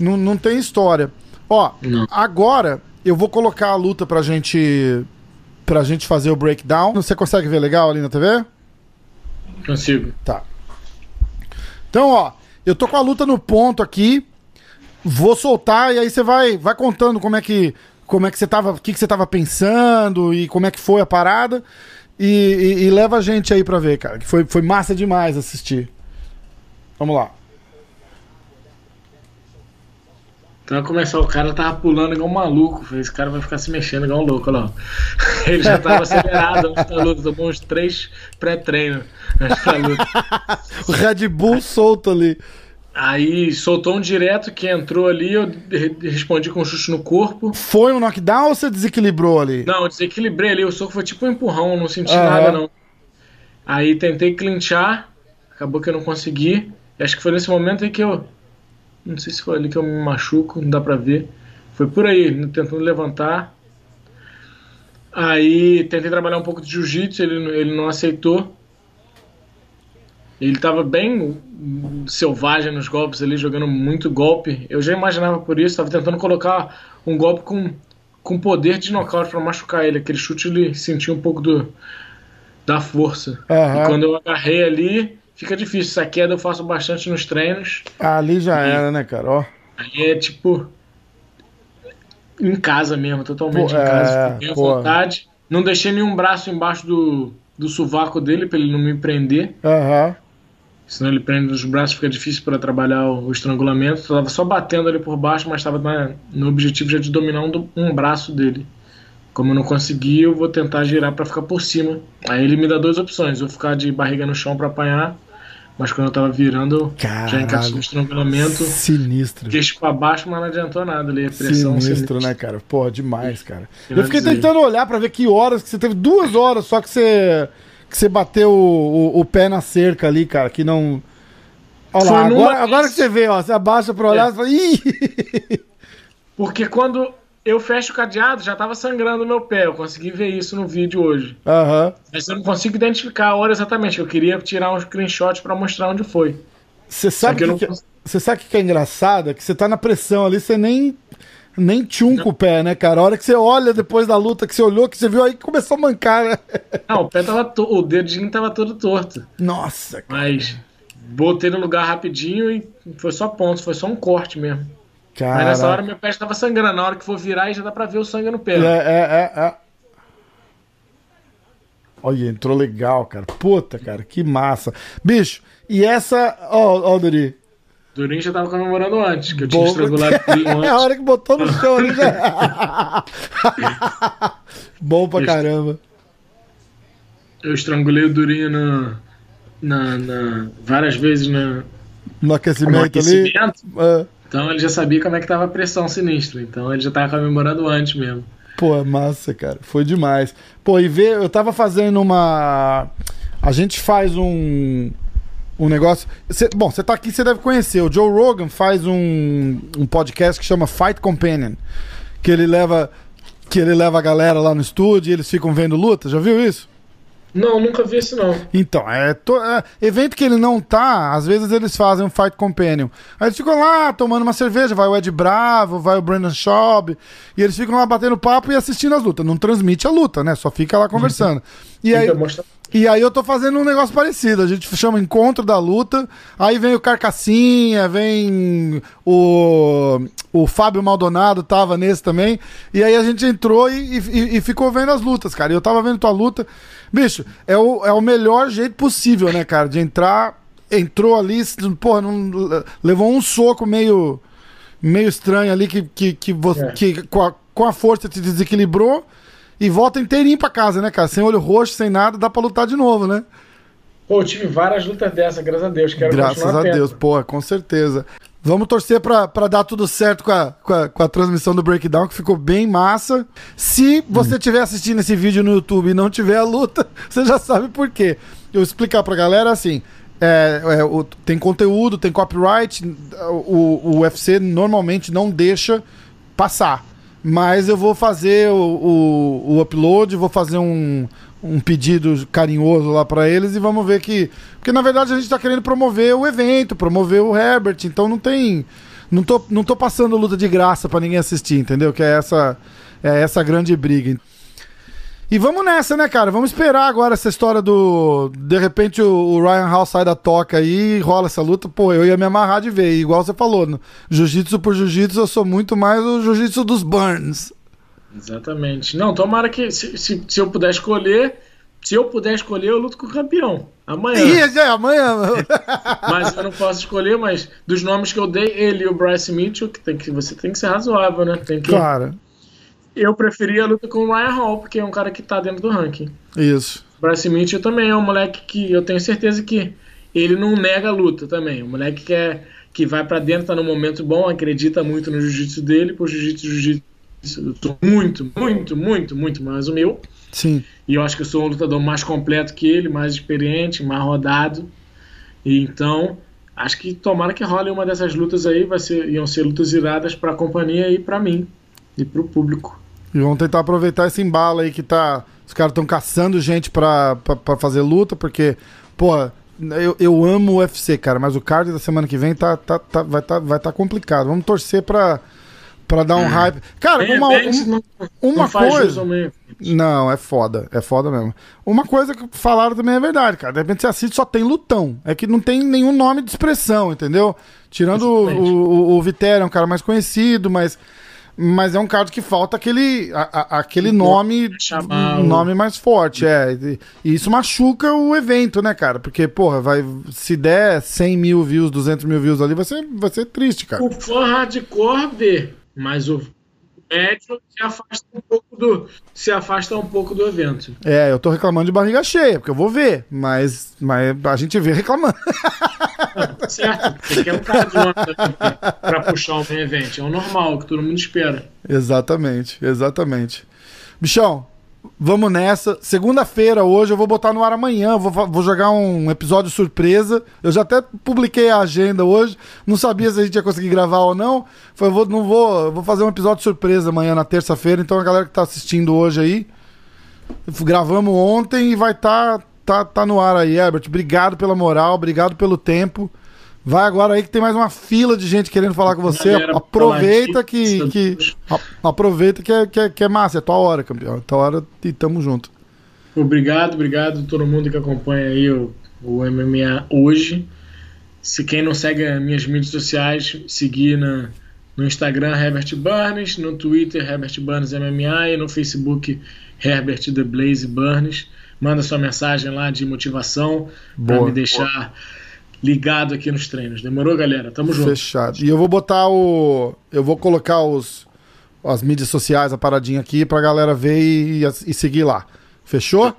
Não, não tem história. Ó, Não. agora eu vou colocar a luta pra gente. Pra gente fazer o breakdown. Você consegue ver legal ali na TV? Consigo. Tá. Então, ó, eu tô com a luta no ponto aqui. Vou soltar e aí você vai, vai contando como é que como é que você tava, o que, que você tava pensando e como é que foi a parada. E, e- e leva a gente aí pra ver, cara. Que foi, foi massa demais assistir. Vamos lá. Então vai começar, o cara tava pulando igual um maluco. Falei, Esse cara vai ficar se mexendo igual um louco, olha lá. <laughs> Ele já tava acelerado antes da luta, tomou uns três pré-treinos antes da luta. <laughs> O Red Bull solto ali. Aí soltou um direto que entrou ali, eu re- respondi com um chute no corpo. Foi um knockdown ou você desequilibrou ali? Não, eu desequilibrei ali, o soco foi tipo um empurrão, não senti Aham. nada não. Aí tentei clinchar, acabou que eu não consegui. E acho que foi nesse momento aí que eu. Não sei se foi ali que eu me machuco, não dá pra ver. Foi por aí, tentando levantar. Aí tentei trabalhar um pouco de jiu-jitsu, ele, ele não aceitou. Ele estava bem selvagem nos golpes ali, jogando muito golpe. Eu já imaginava por isso, estava tentando colocar um golpe com, com poder de nocaute para machucar ele. Aquele chute ele sentiu um pouco do, da força. Aham. E quando eu agarrei ali, fica difícil. Essa queda eu faço bastante nos treinos. Ali já era, né, cara? Ó. Aí é tipo. Em casa mesmo, totalmente Pô, em casa. é, Fiquei à vontade. Não deixei nenhum braço embaixo do, do sovaco dele pra ele não me prender. Aham. Senão ele prende os braços, fica difícil para trabalhar o, o estrangulamento. Eu tava só batendo ali por baixo, mas estava no objetivo já de dominar um, um braço dele. Como eu não consegui, eu vou tentar girar para ficar por cima. Aí ele me dá duas opções: ou ficar de barriga no chão para apanhar, mas quando eu tava virando, eu já Caralho. encaixei o estrangulamento, Sinistro. queixo para baixo, mas não adiantou nada ali. A pressão Sinistro, né, cara? Pô, demais, cara. Eu Eu fiquei dizer. tentando olhar pra ver que horas que você teve. Duas horas só que você. Que você bateu o, o- o pé na cerca ali, cara. Que não. Olha lá, agora, agora que você vê, ó. Você abaixa pra olhar É. e fala. Ih! Porque quando eu fecho o cadeado, já tava sangrando o meu pé. Eu consegui ver isso no vídeo hoje. Aham. Mas eu não consigo identificar a hora exatamente. Eu queria tirar um screenshot para mostrar onde foi. Você Só sabe que que não que- sabe o que é engraçado? É que você tá na pressão ali, você nem. Nem tchunca o pé, né, cara? A hora que você olha depois da luta, que você olhou, que você viu aí, começou a mancar, né? <laughs> Não, o pé tava to... o dedinho tava todo torto. Nossa, cara. Mas botei no lugar rapidinho e foi só pontos, foi só um corte mesmo. Mas nessa hora meu pé estava sangrando. Na hora que for virar, já dá pra ver o sangue no pé. É, é, é, é. Olha, entrou legal, cara. Puta, cara, que massa. Bicho, e essa. Ó, ó, Duri. Durinho já tava comemorando antes, que eu Bom. tinha estrangulado o Durinho <laughs> É a antes. hora que botou no chão ali já. <laughs> Bom pra caramba. Eu estrangulei o Durinho na, na, na- várias vezes na, No no aquecimento, ali. aquecimento. É. Então ele já sabia como é que tava a pressão sinistra. Então ele já tava comemorando antes mesmo. Pô, massa, cara. Foi demais. Pô, e ver, eu tava fazendo uma. A gente faz um. Um negócio. Cê- bom, você tá aqui, você deve conhecer. O Joe Rogan faz um, um podcast que chama Fight Companion. Que ele leva. Que ele leva a galera lá no estúdio e eles ficam vendo luta. Já viu isso? Não, nunca vi isso não. Então, é, to- é, evento que ele não tá, às vezes eles fazem um Fight Companion. Aí eles ficam lá tomando uma cerveja, vai o Ed Bravo, vai o Brandon Schaub, e eles ficam lá batendo papo e assistindo as lutas. Não transmite a luta, né? Só fica lá conversando. <laughs> E aí. E aí eu tô fazendo um negócio parecido. A gente chama Encontro da Luta. Aí vem o Carcassinha, vem o, o Fábio Maldonado, tava nesse também. E aí a gente entrou e, e- e ficou vendo as lutas, cara. E eu tava vendo tua luta. Bicho, é o, é o melhor jeito possível, né, cara? De entrar. Entrou ali, porra, não, levou um soco meio meio estranho ali que, que, que, você, É. que com, a, com a força te desequilibrou e volta inteirinho pra casa, né, cara? Sem olho roxo, sem nada, dá pra lutar de novo, né? Pô, eu tive várias lutas dessas, graças a Deus. Quero Graças a tendo. Deus, pô, com certeza. Vamos torcer pra, pra dar tudo certo com a, com, a, com a transmissão do Breakdown, que ficou bem massa. Se você estiver assistindo esse vídeo no YouTube e não tiver a luta, <laughs> você já sabe por quê. Eu vou explicar pra galera assim. é, é, o- tem conteúdo, tem copyright. O, o UFC normalmente não deixa passar. Mas eu vou fazer o, o, o upload, vou fazer um, um pedido carinhoso lá pra eles e vamos ver que. Porque na verdade a gente tá querendo promover o evento, promover o Herbert, então não tem. Não tô, não tô passando luta de graça pra ninguém assistir, entendeu? Que é essa, é essa grande briga. E vamos nessa, né, cara? Vamos esperar agora essa história do. De repente o, Ryan Hall sai da toca aí e rola essa luta. Pô, eu ia me amarrar de ver. Igual você falou, no jiu-jitsu por jiu-jitsu, eu sou muito mais o jiu-jitsu dos Burns. Exatamente. Não, tomara que se, se, se eu puder escolher, se eu puder escolher, eu luto com o campeão. Amanhã. Ih, já é amanhã. <laughs> Mas eu não posso escolher, mas dos nomes que eu dei, ele e o Bryce Mitchell, que, tem que você tem que ser razoável, né? Tem que, Claro, Eu preferia a luta com o Ryan Hall, porque é um cara que tá dentro do ranking. isso. O Bryce Mitchell também é um moleque que eu tenho certeza que ele não nega a luta também. Um moleque que, é, que vai pra dentro, tá num momento bom, acredita muito no jiu-jitsu dele, pro jiu-jitsu, jiu-jitsu. Muito, muito, muito, muito mais o meu. Sim. E eu acho que eu sou um lutador mais completo que ele, mais experiente, mais rodado. E então, acho que tomara que role uma dessas lutas aí, vai ser, iam ser lutas iradas para a companhia e para mim e para o público. E vamos tentar aproveitar esse embalo aí que tá. Os caras estão caçando gente pra, pra, pra, fazer luta, porque, pô, eu, eu amo o UFC, cara, mas o card da semana que vem tá, tá, tá, vai estar tá, vai tá complicado. Vamos torcer pra, pra dar um hype. Cara, uma, um, uma coisa. Não, é foda, é foda mesmo. Uma coisa que falaram também é verdade, cara. De repente você assiste só tem lutão. É que não tem nenhum nome de expressão, entendeu? Tirando o, o, o, é um cara mais conhecido, mas mas é um caso que falta aquele, a, a, aquele nome um nome mais forte, é. E, e, isso machuca o evento, né, cara? Porque, porra, vai, se der 100 mil views, 200 mil views ali, vai ser, vai ser triste, cara. O fã hardcore vê, mas o médio se afasta um pouco do se afasta um pouco do evento. É, eu tô reclamando de barriga cheia, porque eu vou ver, mas, mas a gente vê reclamando. Não, certo, porque é um cara de uma para puxar o main event, é o normal que todo mundo espera. Exatamente, exatamente. Bichão, Vamos nessa. Segunda-feira, hoje, eu vou botar no ar amanhã. Vou, vou jogar um episódio surpresa. Eu já até publiquei a agenda hoje. Não sabia se a gente ia conseguir gravar ou não. Foi, vou, não vou, vou fazer um episódio surpresa amanhã, na terça-feira. Então, a galera que tá assistindo hoje aí, gravamos ontem e vai estar tá, tá, tá no ar aí, Herbert. Obrigado pela moral, obrigado pelo tempo. Vai agora aí que tem mais uma fila de gente querendo falar com você. Galera, aproveita que, que aproveita que é, que, é, que é massa, é tua hora, campeão. É tua hora e tamo junto. Obrigado, obrigado a todo mundo que acompanha aí o, o MMA hoje. Se quem não segue as minhas mídias sociais, seguir na, no Instagram Herbert Burns, no Twitter Herbert Burns MMA e no Facebook Herbert The Blaze Burns. Manda sua mensagem lá de motivação para me deixar boa ligado aqui nos treinos. Demorou, galera? Tamo junto. Fechado. E eu vou botar o. Eu vou colocar os as mídias sociais, a paradinha aqui, pra galera ver e, e seguir lá. Fechou?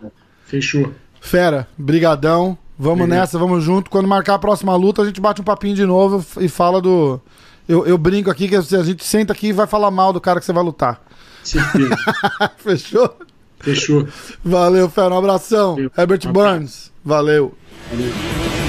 Fechou. Fera, brigadão. Vamos nessa, vamos junto. Quando marcar a próxima luta, a gente bate um papinho de novo e fala do. Eu, eu brinco aqui que a gente senta aqui e vai falar mal do cara que você vai lutar. Certeza. <laughs> Fechou? Fechou. Valeu, Fera. Um abração. Valeu. Herbert um Burns. Valeu. Valeu.